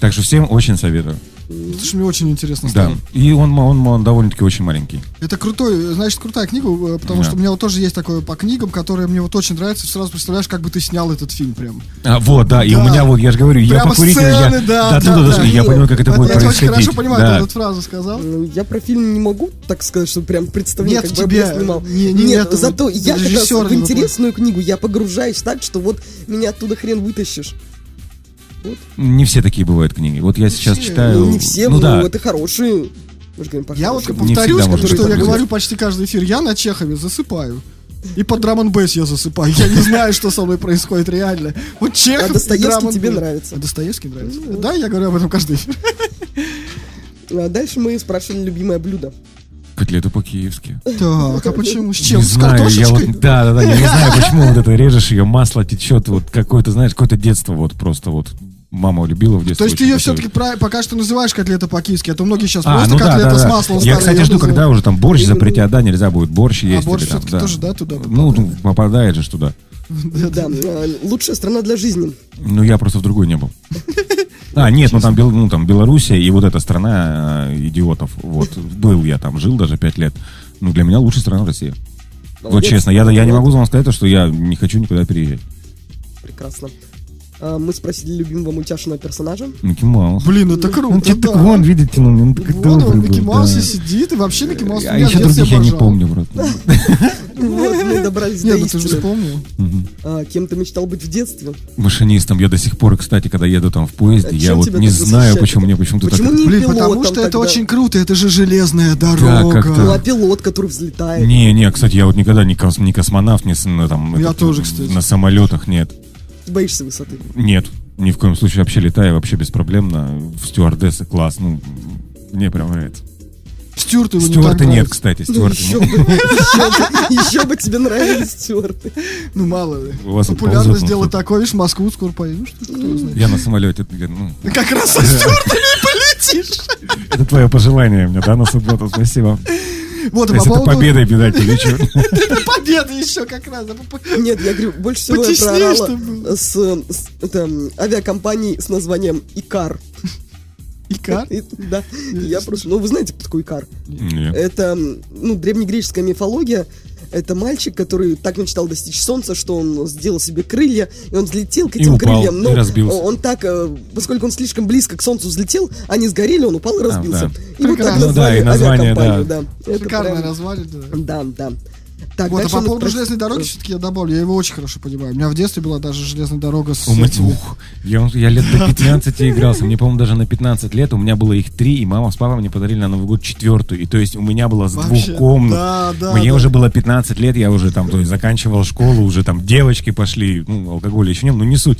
Так что всем очень советую. Слушай, мне очень интересно Да. стало. И он, он, он довольно-таки очень маленький. Это крутой, значит, крутая книга, э, потому Да. что у меня вот тоже есть такое по книгам, которое мне вот очень нравится. Сразу представляешь, как бы ты снял этот фильм прям. А, вот, да, и у Да. меня вот, я же говорю, я Прямо покуритель, я сцены, да, до туда да, дошел, да. я понимаю, как это будет я очень происходить. хорошо понимаю, Да. ты эту фразу сказал. Ну, Я про фильм не могу так сказать, что прям представление, Нет, как бы тебе я бы снимал. не- не Нет, это зато вот я как раз в интересную книгу я погружаюсь так, что вот меня оттуда хрен вытащишь. Не все такие бывают книги. Вот я сейчас все. читаю... Ну, не все, ну ну, да, это хорошие. Говорим Я вот. Не повторюсь, что я говорю почти каждый эфир. Я на Чехове засыпаю. И под драм н я засыпаю. Я не знаю, что со мной происходит реально. Вот Чехов А Достоевский тебе нравится? А Достоевский нравится. Да, я говорю об этом каждый эфир. А дальше мы спрашивали любимое блюдо. котлету по-киевски. Так, а почему? С чем? Не С знаю, я вот, да, да, да, я не знаю, почему вот это режешь ее, масло течет, вот какое-то, знаешь, какое-то детство вот просто вот мама любила в детстве. То есть ты ее все-таки пока что называешь котлета по-киевски, а то многие сейчас А, просто ну да, котлета да, с да. маслом Я, кстати, жду, когда называть. уже там борщ запретят, да, нельзя будет борщ есть. борщ или там, всё-таки да. тоже, да, туда Ну, попадает? попадает же туда. Да, лучшая страна для жизни. Ну, я просто в другой не был. А, нет, ну там, ну, там Белоруссия и вот эта страна э, идиотов. Вот, был я там, жил даже пять лет. Ну, для меня лучшая страна Россия. Вот Молодец. честно, я, я не могу вам сказать, что я не хочу никуда переезжать. Прекрасно. А, Мы спросили любимого мультяшного персонажа. Микки Маус. Блин, это круто, Он что-то да. вон, видите, ну, он такой он, добрый Микки был, Маус да. и сидит, и вообще Микки Маус А еще других я не помню, брат. Вот мы добрались Нет, до ну истины. вспомнил. А, Кем ты мечтал быть в детстве? Машинистом я до сих пор, кстати, когда еду там в поезде, А я вот не так знаю, почему мне почему-то Почему так... Блин, потому что это очень круто, это же железная дорога. Ну, а пилот, который взлетает. Не, не, кстати, я вот никогда не, кос- не космонавт, не с- на, там, Я тоже, кстати. на самолетах, нет. Боишься высоты. Нет, ни в коем случае вообще летаю, вообще беспроблемно. В стюардессы класс, ну, мне прям нравится. Стюарт его не так Стюарты нет, кстати, Ну, стюарты еще нет. бы, еще бы, еще бы тебе нравились стюарты. Ну, мало ли. У вас Популярно ползет, ну, такое, видишь, в Москву скоро поеду. Ну. Я на самолете, ну, Как раз со Стюартами и полетишь. это твое пожелание мне, да, на субботу, спасибо. Вот, То по есть это победой, видать, или что? победы еще как раз. Нет, я говорю, больше всего я проорала с, это, авиакомпанией с названием Икар. Икар? Да, я просто, ну вы знаете, кто такой Икар? Нет. Это, ну, древнегреческая мифология. Это мальчик, который так мечтал достичь солнца, что он сделал себе крылья, и он взлетел к И этим упал, крыльям. и Но разбился. он так, э, поскольку он слишком близко к солнцу взлетел, они сгорели, он упал и разбился. да. И вот так Прекрасно. Ну да, назвали и название, авиакомпанию, да. да. Шикарное прям- название, да. Да, да. Так, Вот, а по поводу спросили- железной дороги все-таки я добавлю. Я его очень хорошо понимаю. У меня в детстве была даже железная дорога с У меня- этими- ух, я, я лет до 15 игрался. Мне, по-моему, даже на 15 лет. У меня было их три, и мама с папой мне подарили на Новый год четвертую. И то есть у меня было с Вообще, двух комнат. да, да, Мне да. уже было 15 лет, я уже там, то есть заканчивал школу, уже там девочки пошли, ну, алкоголя еще не было, ну не суть.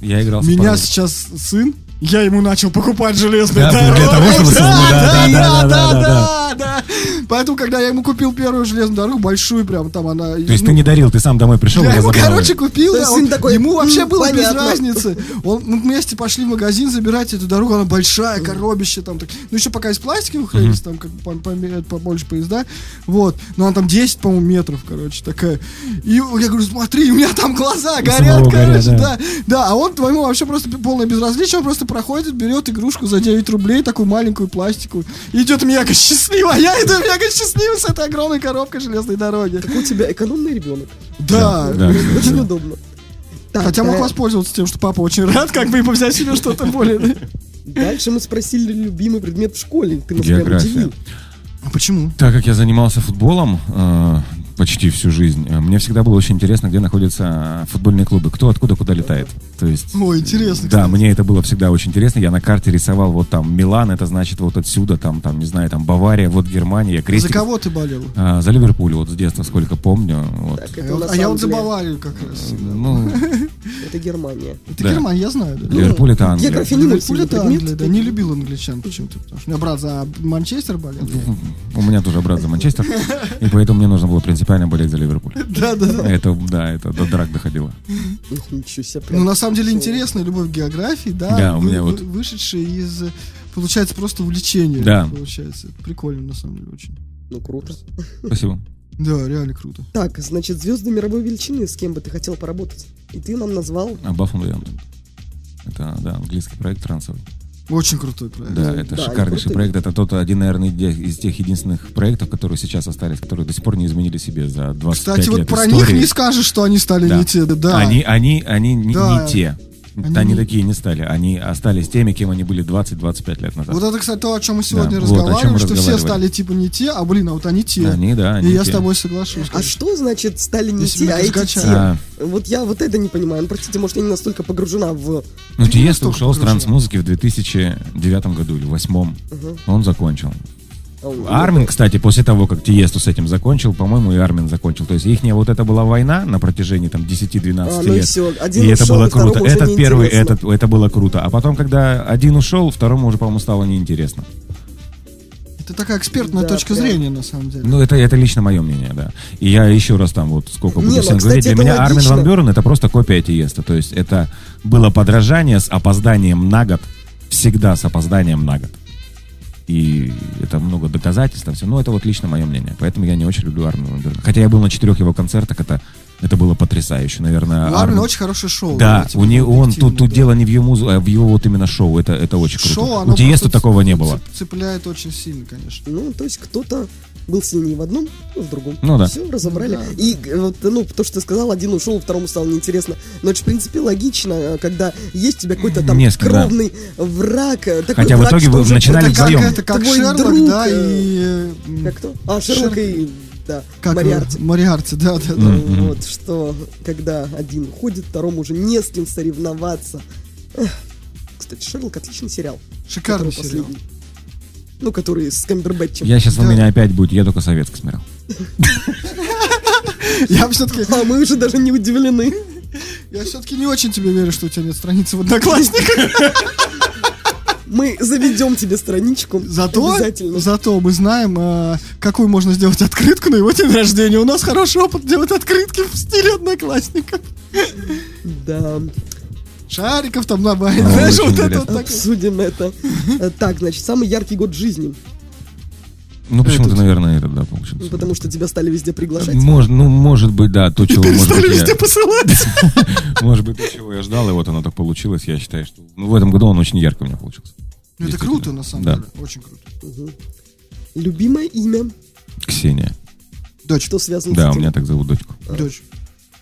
Я играл с Меня сейчас сын, я ему начал покупать железные Да, дороги. для того, чтобы да, да, да, да, да, да, да, да, да, да. Поэтому, когда я ему купил первую железную дорогу, большую прям, там она... То есть ты не дарил, ты сам домой пришел и Я ему, короче, купил, да, он- сын такой, ему вообще «М, было без понятно». разницы. Он, мы вместе пошли в магазин забирать эту дорогу, она большая, коробище там. Так. Ну, еще пока из пластика хранится, там как по- померяют побольше поезда. Вот. Но она там 10, по-моему, метров, короче, такая. И я говорю, смотри, у меня там глаза горят, самого короче, горят, да. Да, а он твоему вообще просто полное безразличие, он просто проходит, берет игрушку за 9 рублей, такую маленькую пластиковую, и идет мега счастливо, а я иду мега счастливый с этой огромной коробкой железной дороги. Какой у тебя экономный ребенок. Да, Да. Очень удобно. Так, Хотя мог э, воспользоваться тем, что папа очень рад, как бы и взять себе что-то более. Дальше мы спросили любимый предмет в школе. Ты нас прям География. удивил. А почему? Так как я занимался футболом э, почти всю жизнь, э, мне всегда было очень интересно, где находятся футбольные клубы, кто откуда куда летает. То есть, Ой, интересно, да, кстати. мне это было всегда очень интересно. Я на карте рисовал вот там Милан, это значит вот отсюда, там, там, не знаю, там Бавария, вот Германия, я За крестик. кого ты болел? А, за Ливерпуль, вот с детства, сколько помню. Вот. Так, А это вот- а я самом вот за Баварию как раз всегда. Ну, Это Германия. Это да. Германия, я знаю, да. Ливерпуль это Англия. География Ливерпуль это. Англия, да. Не любил англичан почему-то, потому что у меня брат за Манчестер болел. У меня тоже брат за Манчестер, и поэтому мне нужно было принципиально болеть за Ливерпуль. Да, да, да. Это, да, это до драк доходило. Ничего себе. Ну, на самом деле, интересная любовь к географии, да. Да, у меня вы- вот- вы- Вышедшая из, получается, просто увлечения. Да. Получается. Прикольно, на самом деле, очень. Ну, круто. Спасибо. Да, реально круто. Так, значит, звезды мировой величины, с кем бы ты хотел поработать? И ты нам назвал... Above and Beyond. Это, да, английский проект трансовый. Очень крутой проект. Да, это да, шикарнейший проект. Это тот один, наверное, из тех единственных проектов, которые сейчас остались, которые до сих пор не изменили себе за 25 Кстати, лет вот про истории. них не скажешь, что они стали Да. не те. Да, да. Они, они, они не, Да. не те. Они Они, не- такие не стали. Они остались теми, кем они были 20-25 лет назад. Вот это, кстати, то, о чем мы сегодня Да, вот разговаривали, мы что все разговаривали. стали типа не те, а блин, а вот они те. Они, да, И они я с те. тобой соглашусь. А что значит стали не Если те, а эти те? А. Вот я вот это не понимаю. Ну, простите, может, я не настолько погружена в... Ну, настолько ушел с транс-музыки в 2009 году или 2008. Он закончил. Армин, кстати, после того, как Тиесту с этим закончил, по-моему, и Армин закончил. То есть их вот это была война на протяжении там 10-12 А, ну и лет. всё. Один и это ушел, было и второму круто. уже Этот первый, этот, это было круто. А потом, когда один ушел, второму уже, по-моему, стало неинтересно. Это такая экспертная Да, точка прям. зрения, на самом деле. Ну, это, это лично мое мнение, да. И я еще раз там вот сколько Не, буду ну, всем кстати, говорить. Для это меня Армин логично. Ван Бюрен это просто копия Тиеста. То есть это было подражание с опозданием на год. Всегда с опозданием на год. И это много доказательств. всё. Но это вот лично мое мнение. Поэтому я не очень люблю Бюрена. Хотя я был на четырех его концертах. Это Это было потрясающе, наверное. У Армина Армин- очень хорошее шоу. Да, у него он тут, тут да. дело не в его музыке, а в его вот именно шоу. Это, это очень круто. Шоу, у оно Тиесто просто такого не было. Цепляет очень сильно, конечно. Ну, то есть кто-то был сильнее в одном, ну, в другом. Ну да. Все, разобрали. Да. И э, вот, ну, то, что ты сказал, один ушел, второму стало неинтересно. Но это в принципе, логично, э, когда есть у тебя какой-то там Несколько, да. кровный враг. э, такой Хотя в враг, итоге что вы начинали это как-. Это как Шерлок, друг, да, и... Как кто? А, Шерлок и... Да, Как Мариарти. Мариарти, да, да, да. Мгм. Вот, что когда один уходит, второму уже не с кем соревноваться. Эх. Кстати, Шерлок отличный сериал. Шикарный сериал. последний. Ну, который с Камбербэтчем. Я сейчас, у Да. меня опять будет, я только советский смотрел. Я все-таки А мы уже даже не удивлены. я все-таки не очень тебе верю, что у тебя нет страницы в Одноклассниках. Мы заведем тебе страничку. Зато, Обязательно. зато мы знаем, э, какую можно сделать открытку на его день рождения. У нас хороший опыт делать открытки в стиле Одноклассников. Да. Шариков там добавить, А, знаешь, вот это вот. Обсудим это. Э, Так, значит, самый яркий год жизни. Ну, почему-то, наверное, этот, да, получился. Ну, Потому что тебя стали везде приглашать. Может, ну, может быть, да, то, чего, может Перестали быть, везде я, посылать. может быть, то, чего я ждал, и вот оно так получилось. Я считаю, что ну, в этом году он очень ярко у меня получился. Ну, Это круто, на самом Да. деле. Очень круто. Любимое имя. Ксения. Дочь, Что связано с Да, у этим? меня так зовут дочку. дочь.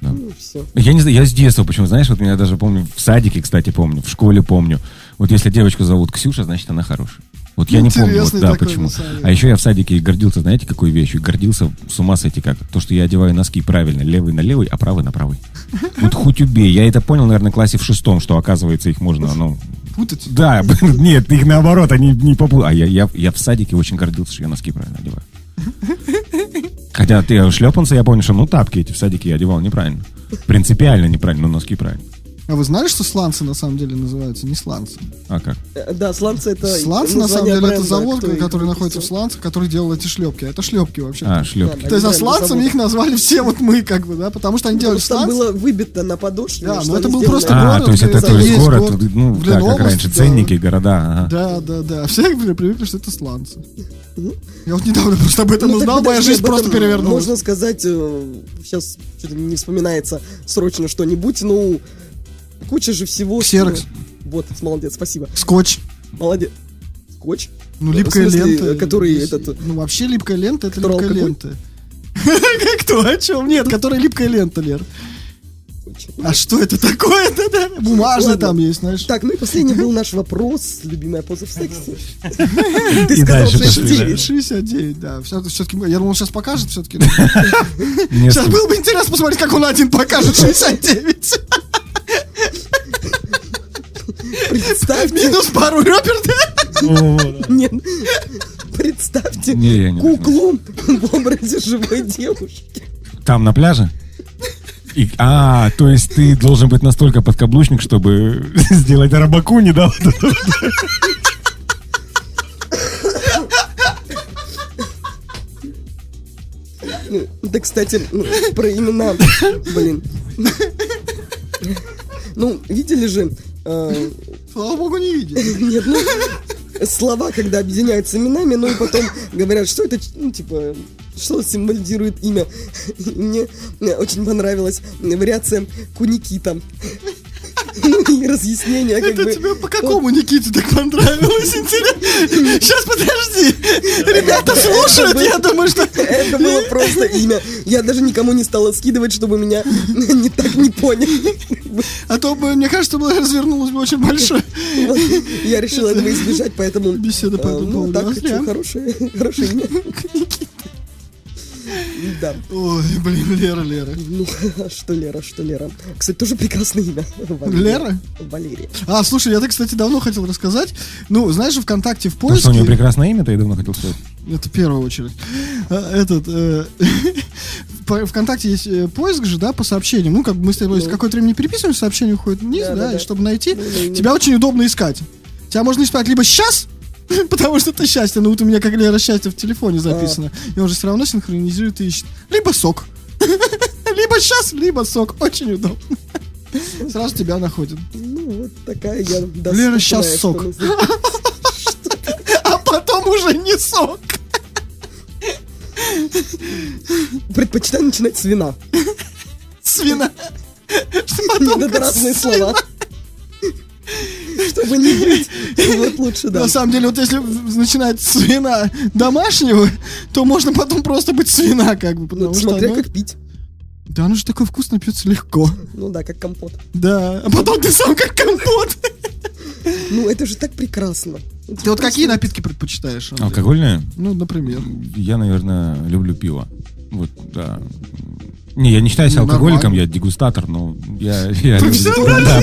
Ну, все. Я не знаю, я с детства, почему, знаешь, вот меня даже помню, в садике, кстати, помню, в школе помню. Вот если девочку зовут Ксюша, значит, она хорошая. Вот я не помню, вот, Интересный да, такой, почему. А еще я в садике гордился, знаете, какой вещью? Гордился, с ума сойти как. То, что я одеваю носки правильно, левый на левый, а правый на правый. Вот хоть убей. Я это понял, наверное, в классе в шестом, что, оказывается, их можно, ну... Путать. Да, нет, их наоборот, они не попу... А я, я, я в садике очень гордился, что я носки правильно одеваю. Хотя ты шлепанцы, я помню, что ну тапки эти в садике я одевал неправильно. Принципиально неправильно, но носки правильно. А вы знали, что сланцы на самом деле называются не сланцы? А как? Э, Да, сланцы это Сланцы, на самом деле, это бренда, завод, кто их который находится в. Сланцах, который делал эти шлепки. Это шлепки вообще. А, шлепки. Да, То есть, а бренд сланцами их назвали все вот мы, как бы, да, потому что они делали сланцы. было выбито на подошве. Да, но это был сделали просто А, город, то есть это это то есть город, город. ну, В да, как раньше, да. ценники, города, ага. Да, да, да. Все были привыкли, что это сланцы. Мгм. Я вот недавно просто об этом Ну, узнал, моя жизнь просто перевернулась. Можно сказать, сейчас что-то не вспоминается срочно что-нибудь, ну, куча же всего. Ксерокс. Вот, молодец, спасибо. Скотч. Молодец. Скотч? Ну, липкая смысле, лента. который Есть- этот- Ну, вообще липкая лента, это липкая алкоголь? лента. Кто? О чем? Нет, которая липкая лента, Лер. А что это такое-то, да? Бумажный там есть, знаешь. Так, ну и последний был наш вопрос. Любимая поза в сексе. Ты И сказал дальше пошли, 69. 69, да. Все-таки, я думал, сейчас покажет все-таки. Сейчас было бы интересно посмотреть, как он один покажет 69. Представьте, Минус пару ребер, да? нет, представьте куклу в образе живой девушки. Там на пляже? И, а, то есть ты должен быть настолько подкаблучник, чтобы сделать рыбаку, не да? вот это вот. Ну, Да, кстати, ну, про имена. Блин. Ну, видели же... э, Слава богу, не видел. Нет, ну, слова, когда объединяются именами, ну и потом говорят, что это, ну, типа, что символизирует имя. И Мне очень понравилась вариация Куникита. Ну разъяснение, Это бы... тебе по какому Никите так понравилось? Интересно. Сейчас подожди. Ребята слушают, я думаю, что... Это было просто имя. Я даже никому не стала скидывать, чтобы меня не так не поняли. А то бы, мне кажется, было развернулось бы очень большое. Я решила этого избежать, поэтому... Беседа по э, этому Ну, поводу. так, хорошее имя. Да. Ой, блин, Лера, Лера. Ну, что Лера, что Лера. Кстати, тоже прекрасное имя. Валерия. Лера? Валерия. А, слушай, я так, кстати, давно хотел рассказать. Ну, знаешь, же, ВКонтакте в Ну что, у поиске... него прекрасное имя, ты давно хотел сказать. Это в первую очередь. А, Этот, э, ВКонтакте есть э, поиск же, да, по сообщениям. Ну, как бы мы с тобой Ну. какое-то время не переписываемся, сообщение уходит вниз, Да, да, да, и чтобы найти, Ну, да, и тебя очень удобно искать. Тебя можно искать либо сейчас, потому что это счастье, ну вот у меня как Лера счастье в телефоне записано, и он же все равно синхронизирует и ищет. Либо сок. Либо сейчас, либо сок. Очень удобно. Сразу тебя находит. Ну, вот такая я Лера, что сок. А потом уже не сок. Предпочитаю начинать с вина. С свина. Что потом разные слова. Чтобы не быть. Вот лучше, да. На самом деле, вот если начинать с вина домашнего, то можно потом просто быть свина, как бы, Ну, смотря как пить. Да, оно же такое вкусно пьется легко. Ну да, как компот. Да, а потом ты сам как компот. Ну, это же так прекрасно. Ты вот какие напитки предпочитаешь? Андрей? Алкогольное? Ну, например. Я, наверное, люблю пиво. Вот, да. Не, я не считаю себя алкоголиком, я дегустатор, но я, я да,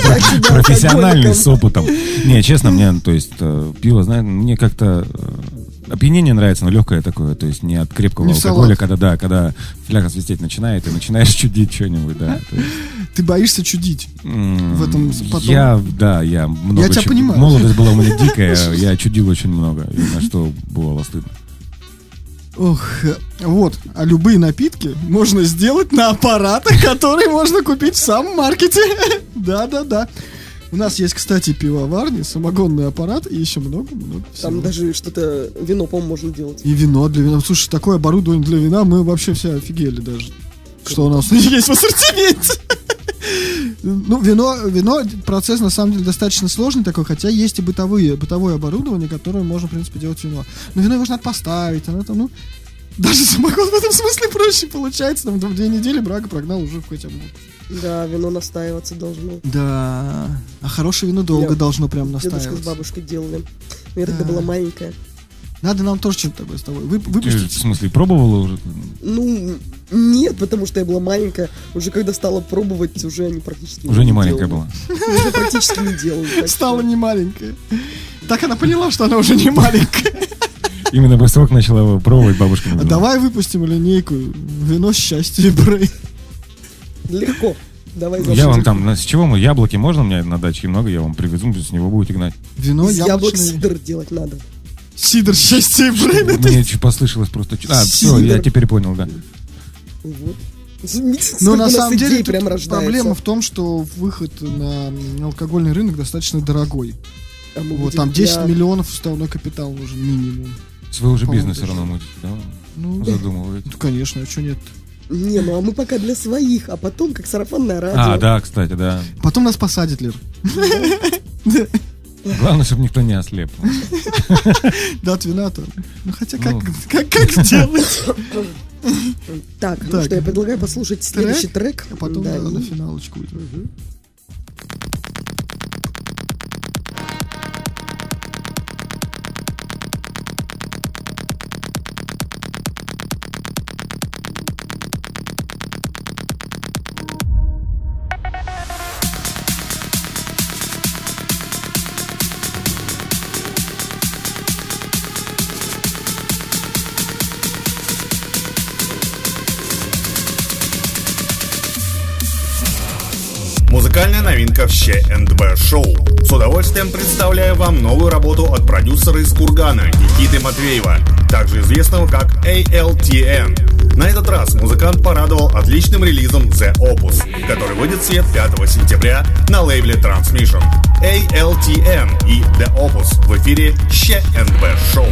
профессиональный с опытом. Не, честно, мне, то есть, э, пиво, знаешь, мне как-то э, опьянение нравится, но легкое такое, то есть не от крепкого Не алкоголя, салат. когда, да, когда фляга свистеть начинает, и начинаешь чудить что-нибудь, да. Ты боишься чудить. В этом потом- Я, да, я много... Я тебя понимаю. Молодость была у меня дикая, я чудил очень много, на что бывало стыдно. Ох, вот. А любые напитки можно сделать на аппаратах, которые можно купить в самом маркете. Да-да-да. У нас есть, кстати, пивоварни, самогонный аппарат и еще много-много всего. Там даже что-то, вино, по-моему, можно делать. И вино для вина. Слушай, такое оборудование для вина, мы вообще все офигели даже. Что у нас есть в ассортименте. Ну, вино, вино, процесс на самом деле достаточно сложный такой, хотя есть и бытовые, бытовое оборудование, которое можно, в принципе, делать вино. Но вино его же надо поставить, оно там, ну, даже самогон в этом смысле проще получается. Там, в две недели брага прогнал уже в хотя бы. Да, вино настаиваться должно. Да. А хорошее вино долго Я- должно прям Дедушка с настаиваться. бабушкой делали. Я тогда Да. была маленькая. Надо нам тоже что-то такое с тобой вы- Ты, выпустить. в смысле, пробовала уже? Ну, нет, потому что я была маленькая. Уже когда стала пробовать, уже они практически Уже не делали. маленькая была. Уже практически не делали. так Стала не маленькая. Так она поняла, что она уже не маленькая. Именно после того, как начала пробовать бабушка. А давай выпустим линейку Вино счастья брей. Легко. Давай Я вам там, с чего мы, яблоки можно у меня на даче много, я вам привезу, с него будете гнать. Вино Из яблок сидр делать надо. Сидор счастья и брей. это- Мне чуть послышалось просто... А, все, я теперь понял, да. Вот. Но сколько на самом деле прям проблема в том, что выход на алкогольный рынок достаточно дорогой. А Вот там 10 для- миллионов уставной капитал нужен минимум. Свой уже бизнес все равно мутите, да? Ну, Задумываете. ну, конечно, а что нет? Не, ну а мы пока для своих, а потом как сарафанное радио. А, да, кстати, да. Потом нас посадят, Лер. Главное, чтобы никто не ослеп. Да, от вина-то. Ну хотя как, Ну. как, как сделать? Так, ну что, я предлагаю послушать следующий трек. А потом Да, на, финалочку. Музыкальная новинка в ЩНБ Шоу. С удовольствием представляю вам новую работу от продюсера из Кургана Никиты Матвеева, также известного как ALTN. На этот раз музыкант порадовал отличным релизом The Opus, который выйдет в свет 5 сентября на лейбле Transmission. ALTN и The Opus в эфире ЩНБ Шоу.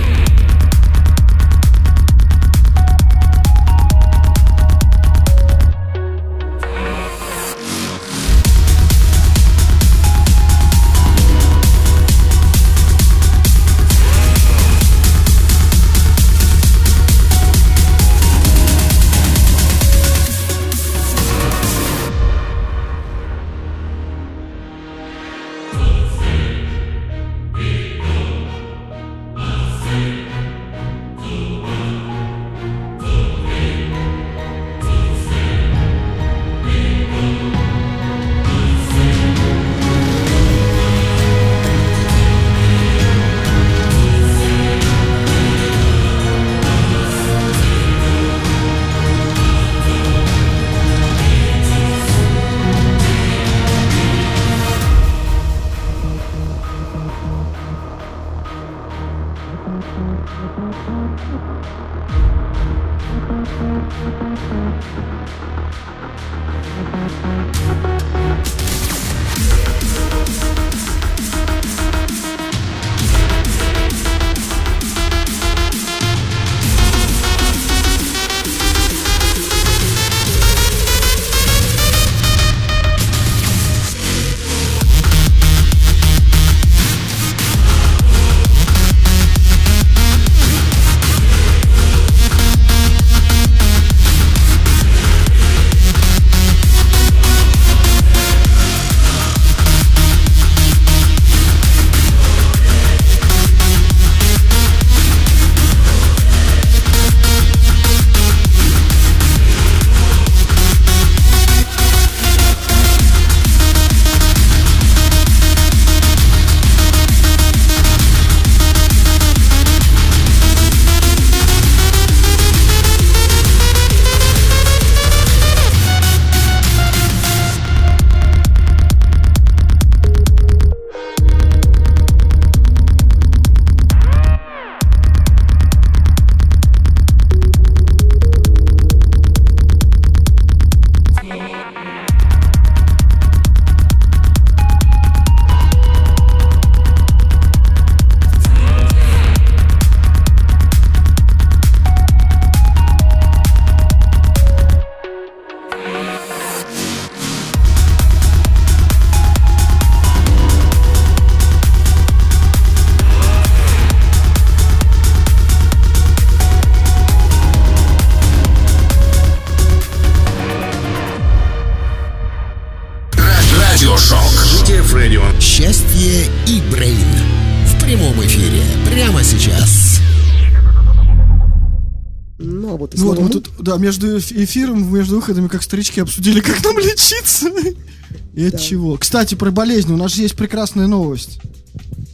Да, между эф- эфиром, между выходами, как старички, обсудили, как нам лечиться. И от Да. чего. Кстати, про болезни. У нас же есть прекрасная новость,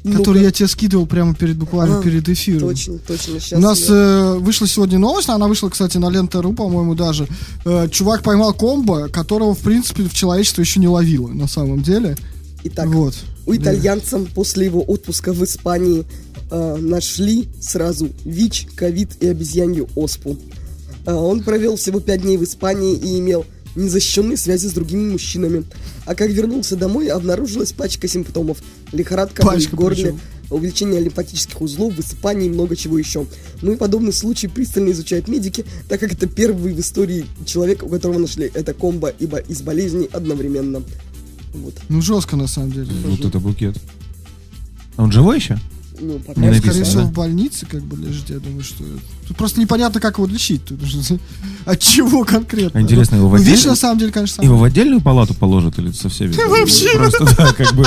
Ну-ка. которую я тебе скидывал прямо перед, буквально А, перед эфиром. Точно, точно. Сейчас У нас э, вышла сегодня новость, она вышла, кстати, на Лента.ру, по-моему, даже. Э, чувак поймал комбо, которого, в принципе, в человечество еще не ловило, на самом деле. Итак, вот. у итальянцам после его отпуска в Испании э, нашли сразу ВИЧ, ковид и обезьянью оспу. А, он провел всего пять дней в Испании и имел незащищенные связи с другими мужчинами. А как вернулся домой, обнаружилась пачка симптомов. Лихорадка, Пачка в горле, причем. увеличение лимфатических узлов, высыпание и много чего еще. Ну и подобный случай пристально изучают медики, так как это первый в истории человек, у которого нашли это комбо ибо из болезней одновременно. Вот. Ну, жестко, на самом деле. Вот это букет. А Он живой еще? Ну, пока Не Он, написано, скорее всего, да? в больнице, как бы, лежит, я думаю, что... Тут просто непонятно, как его лечить. Тут от чего конкретно. А интересно, его в Ну, ВИЧ, отдельно- на самом деле, конечно, Его в отдельную палату положат или со всеми? Вообще. Просто, да, как бы,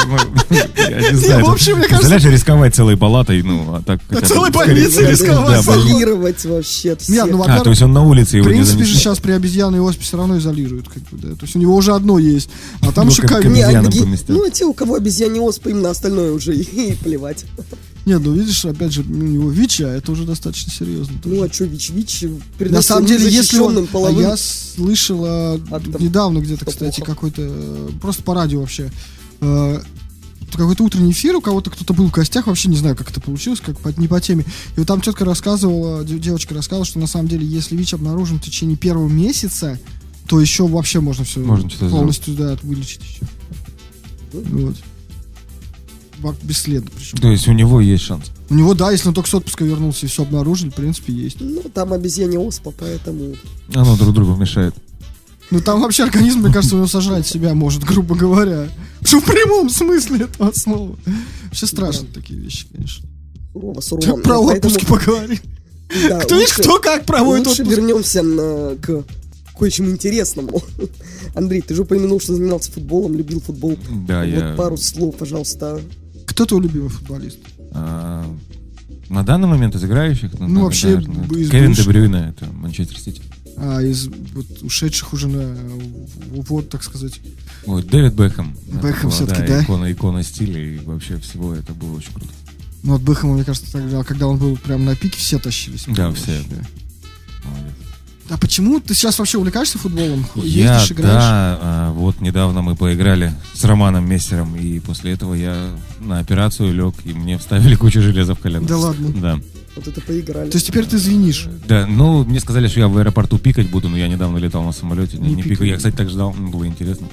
ну, я не знаю. вообще, мне Представляешь, рисковать целой палатой, ну, а так... бы- целой больницей рисковать. изолировать вообще. Нет, ну, А, то есть он на улице В его не принципе же сейчас при обезьяне оспе все равно изолируют, как бы, да. То есть у него уже одно есть, а там Ну, еще. Не, а ну, а те, у кого обезьяне оспа, им на остальное уже и, плевать. Нет, ну видишь, опять же, у него ВИЧ, а это уже достаточно серьезно. тоже. Ну, а что, ВИЧ-ВИЧ На самом деле, если он... незащищенным А половым... я слышал а, Актом. недавно где-то, кстати, плохо. какой-то... Просто по радио вообще. э, какой-то утренний эфир, у кого-то кто-то был в гостях, вообще не знаю, как это получилось, как по- не по теме. И вот там тетка рассказывала, дев- девочка рассказывала, что на самом деле, если ВИЧ обнаружен в течение первого месяца, то еще вообще можно все Можно полностью да, вылечить еще. Вот. Бесследно причем. То есть у него есть шанс. У него, да, если он только с отпуска вернулся и все обнаружили, в принципе, есть. Ну, там обезьяне оспа, поэтому... Оно друг другу мешает. Ну там вообще организм, мне кажется, у него сожрать себя может, грубо говоря. Что в прямом смысле этого слова. Вообще страшно такие вещи, конечно. Сурово, сурово. Про Поэтому, отпуски поговорим. да, Кто видишь, лучше- кто как проводит Лучше отпуск. вернемся на- к кое-чему интересному. Андрей, ты же упомянул, что занимался футболом, любил футбол. Да, вот я... пару слов, пожалуйста. Кто твой любимый футболист? а, На данный момент из играющих, Ну, вообще, б- из Кевин. Де Брюйне, это Манчестер Сити. А, из вот, ушедших уже на вот, так сказать. Ой, Дэвид Бекхэм. Это Бекхэм была, всё-таки, да? Икона, икона стиля и вообще всего это было очень круто. Ну, от Бэхэма, мне кажется, тогда, когда он был прям на пике, все тащились. Да, Вообще. все. Молодец. А почему ты сейчас вообще увлекаешься футболом? Я, Ездишь, играешь? да, а, вот недавно мы поиграли с Романом Мессером, и после этого я на операцию лег, и мне вставили кучу железа в колено. Да ладно. Да. Вот это поиграли. То есть теперь ты звенишь. Да, ну, мне сказали, что я в аэропорту пикать буду, но я недавно летал на самолете, не, Не не. Я, кстати, так ждал, м, было интересно.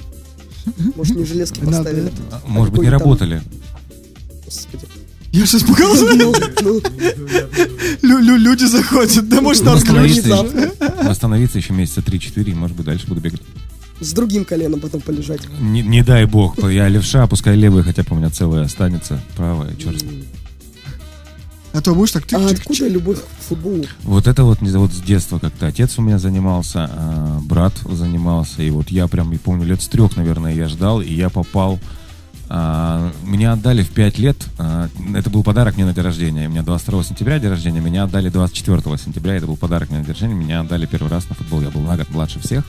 Может, не железки поставили? Может быть, не работали. Господи. Я сейчас показываю. Ну, ну, Лю- лю- люди заходят. Да может там Восстановиться включить. еще, месяца 3-4, и, может быть, дальше буду бегать. С другим коленом потом полежать. Не, не дай бог, я левша, пускай левая хотя бы у меня целая останется, правая, черт. А то будешь так А откуда любовь к футболу? Вот это вот, не вот с детства как-то отец у меня занимался, а, брат занимался, и вот я прям, не помню, лет с трех, наверное, я ждал, и я попал, меня отдали в 5 лет, а, это был подарок мне на день рождения, у меня 22 сентября день рождения, меня отдали 24 сентября, это был подарок мне на день рождения, меня отдали первый раз на футбол, я был на год младше всех,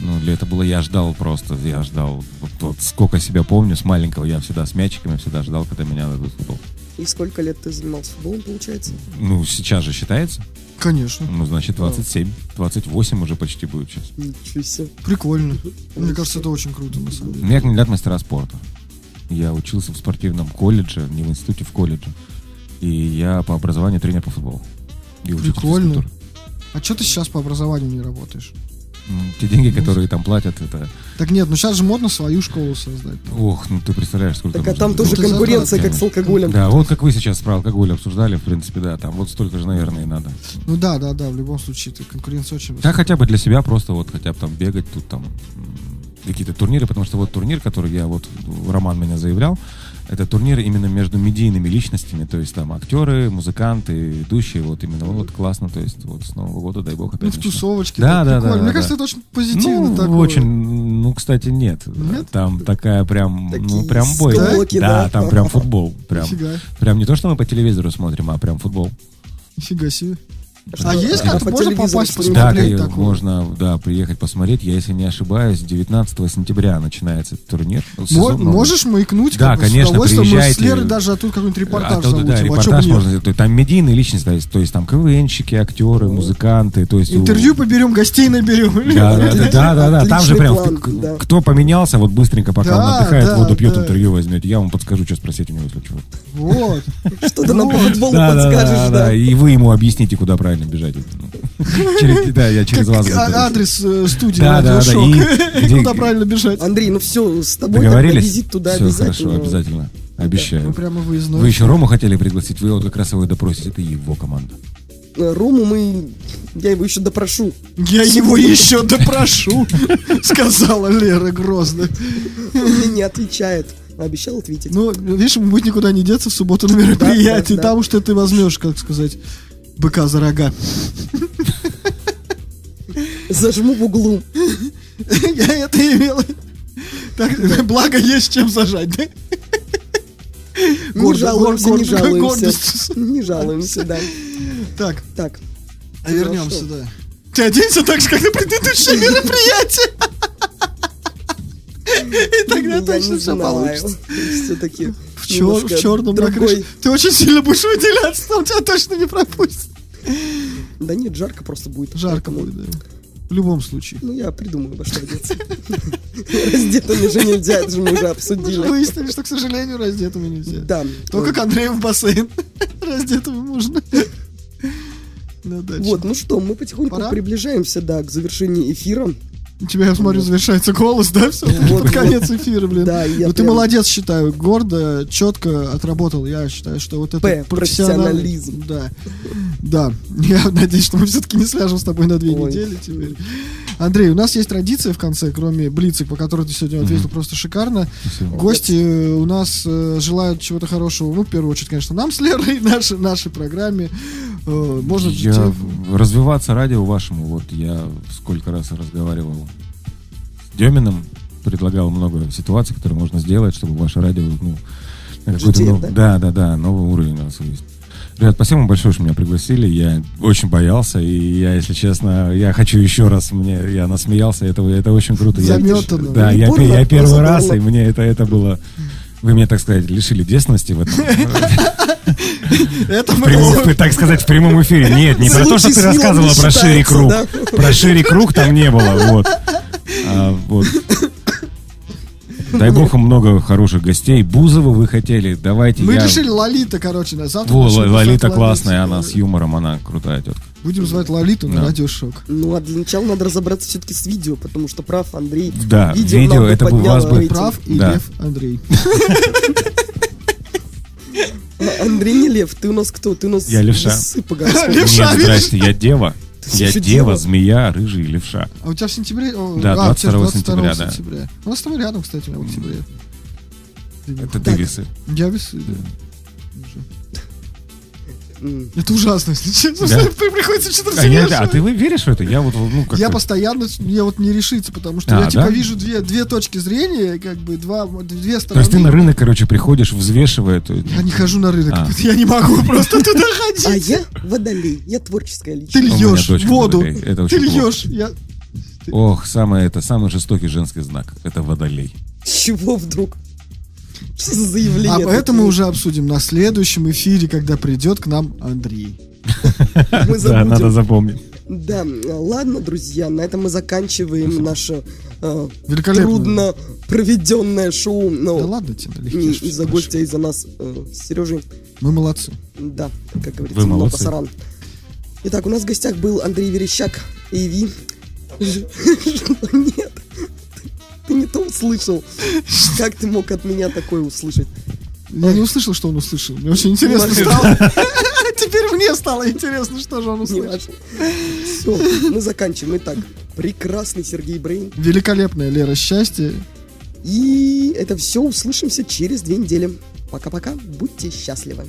ну, для этого было, я ждал просто, я ждал, вот, вот сколько себя помню, с маленького я всегда с мячиками всегда ждал, когда меня дадут футбол. И сколько лет ты занимался футболом, получается? Ну, сейчас же считается, Конечно. ну, значит, 27, 28 уже почти будет сейчас. Ничего себе. Прикольно. Мне кажется, это очень круто, на самом деле. Меня кандидат мастера спорта. Я учился в спортивном колледже, не в институте, в колледже. И я по образованию тренер по футболу. И Прикольно. А что ты сейчас по образованию не работаешь? М, Те деньги, которые там платят, это... Так нет, ну сейчас же модно свою школу создать. Ох, ну ты представляешь, сколько... Так а там тоже Ну, конкуренция, как с алкоголем. Да, вот как вы сейчас про алкоголь обсуждали, в принципе, да, там вот столько же, наверное, и надо. Ну да, да, да, в любом случае, конкуренция очень Да, высокая. хотя бы для себя просто вот хотя бы там бегать тут там какие-то турниры, потому что вот турнир, который я вот, Роман меня заявлял, это турнир именно между медийными личностями, то есть там актеры, музыканты, ведущие, вот именно вот классно, то есть вот с Нового года, дай бог, Ну, опять в начнем. тусовочке. Да, да, да, Мне да, кажется, да. это очень позитивно Ну, такое. очень, Ну, кстати, нет. Нет? Там такая прям, ну, Такие прям бой. склоки, да, да? там прям футбол. Прям, Нифига. прям не то, что мы по телевизору смотрим, а прям футбол. Нифига себе. А есть как-то по можно попасть смотреть? Да, можно, да, приехать посмотреть. Я, если не ошибаюсь, 19 сентября начинается турнир. Ну, Мо- сезон. Можешь маякнуть? Да, конечно, удовольствием. Мы с приезжайте. Лерой даже оттуда какой-нибудь репортаж Оттуда, да, а бы репортаж можно, там медийные личности, то есть, то есть там КВНщики, актеры, музыканты, то есть... у- Интервью поберем, гостей наберем. Да, да, да, да, да, да, там же прям план, к- да. кто поменялся, вот быстренько, пока Да, он отдыхает, да, воду пьет, да. интервью возьмете. Я вам подскажу, что спросить у него, если чего. Вот. Что ты нам по футболу подскажешь, да, и вы ему объясните, куда правильно бежать. Ну, через- Да, я через Как вас. а- адрес э, студии Да, да, да, и где- Куда правильно бежать? Андрей, ну все, с тобой Договорились? визит туда Все обязательно. хорошо, обязательно. Мы Обещаю. прямо выездной. Вы еще Рому хотели пригласить, вы вот как раз его допросите, это его команда. Э, Рому мы... Я его еще допрошу. Я его еще допрошу, сказала Лера грозно. Он мне не отвечает. Обещал ответить. Ну, видишь, ему будет никуда не деться в субботу на мероприятии. Да, да, да. Там что ты возьмешь, как сказать, быка за рога. Зажму в углу. Я это имела. Так, благо есть чем зажать, да? Не жалуемся, не жалуемся. гордость. Не жалуемся, да. Так, Так. а вернемся, Хорошо. да. Ты оденься так же, как на предыдущее мероприятие. И тогда точно все получится. Все-таки В, чер- в черном на крыше. Ты очень сильно будешь выделяться, там тебя точно не пропустят. Да нет, жарко просто будет. Жарко Поэтому- будет, да. В любом случае. Ну, я придумаю, во что одеться. Раздетыми же нельзя, это же мы уже Мы же обсудили. выяснили, что, к сожалению, раздетыми нельзя. Да. Только к Андрею в бассейн. Раздетыми можно. Вот, ну что, мы потихоньку приближаемся, да, к завершению эфира. У тебя, я смотрю, завершается голос, да, все? Вот, Под конец эфира, блин. Да, я Ну ты прям- молодец, считаю, гордо, четко отработал. Я считаю, что вот это П, профессионализм. Да. Да. Я надеюсь, что мы все-таки не свяжем с тобой на две Ой. недели теперь. Андрей, у нас есть традиция в конце, кроме блицы, по которой ты сегодня ответил просто шикарно. Спасибо. Гости э, у нас э, желают чего-то хорошего. Ну, в первую очередь, конечно, нам с Лерой, нашей, нашей программе. Э, Можно Я детей- развиваться радио вашему, вот я сколько раз разговаривал Деминым, предлагал много ситуаций, которые можно сделать, чтобы ваше радио, ну, какой-то GTF, нов- да? да, да, да, новый уровень у нас есть. Ребят, спасибо вам большое, что меня пригласили. Я очень боялся, и я, если честно, я хочу еще раз. Мне я насмеялся, это, это очень круто. Я- Заметано. да, я, Упорно, я первый раз, было. и мне это, это было. Вы меня, так сказать, лишили детственности в этом. Это В мы прямом- так сказать, в прямом эфире. Нет, не про то, что ты рассказывала про шире считается, круг. Про шире круг там не было, вот. А, вот. Дай бог им много хороших гостей. Бузова вы хотели, давайте Мы я... решили Лолита, короче, на завтра. Во, Лолита классная, она с юмором, она крутая тетка. Будем звать Лолиту на Да. радиошок. Ну, а для начала надо разобраться все-таки с видео, потому что прав Андрей. Да, видео, бы это бы подняло вас бы-. Прав и Да. Лев Андрей. А, Андрей не лев, ты у нас кто? Ты у нас Я левша. Левша, Нет, здрасте, я дева. Я дева, змея, рыжий и левша. А у тебя в сентябре? Да, а, у тебя 22 сентября, да. У нас с тобой рядом, кстати, в октябре. Это ты весы. Я весы, да. Это ужасно, если честно. Да? Приходится что-то А, я- а ты вы веришь в это? Я вот, ну, как Я постоянно, мне вот не решиться, потому что А, я типа вижу две, две точки зрения, как бы два, две То стороны. есть ты на рынок, короче, приходишь, взвешивая. то- Я не хожу на рынок, А. я не могу просто туда ходить. А я водолей, я творческая Ты личность. меня льешь воду, это ты льешь. Я... Ох, самое это, самый жестокий женский знак. Это водолей. С чего вдруг? За заявление? А это мы такие? уже обсудим на следующем эфире, когда придет к нам Андрей. Мы Да, надо запомнить. Да, ладно, друзья, на этом мы заканчиваем наше э, трудно проведенное шоу. Но Да ладно тебе, что из-за ты гостя, из-за нас э, с Сережей. Мы молодцы. Да, как говорится, Вы молодцы. пасаран. Итак, у нас в гостях был Андрей Верещак, Эйви. Нет, ты не то услышал. Как ты мог от меня такое услышать? Я не услышал, что он услышал. Мне очень интересно стало. Теперь мне стало интересно, что же он услышал. Все, мы заканчиваем. Итак, прекрасный Сергей Брейн. Великолепная Лера счастье. И это все услышимся через две недели. Пока-пока, будьте счастливы.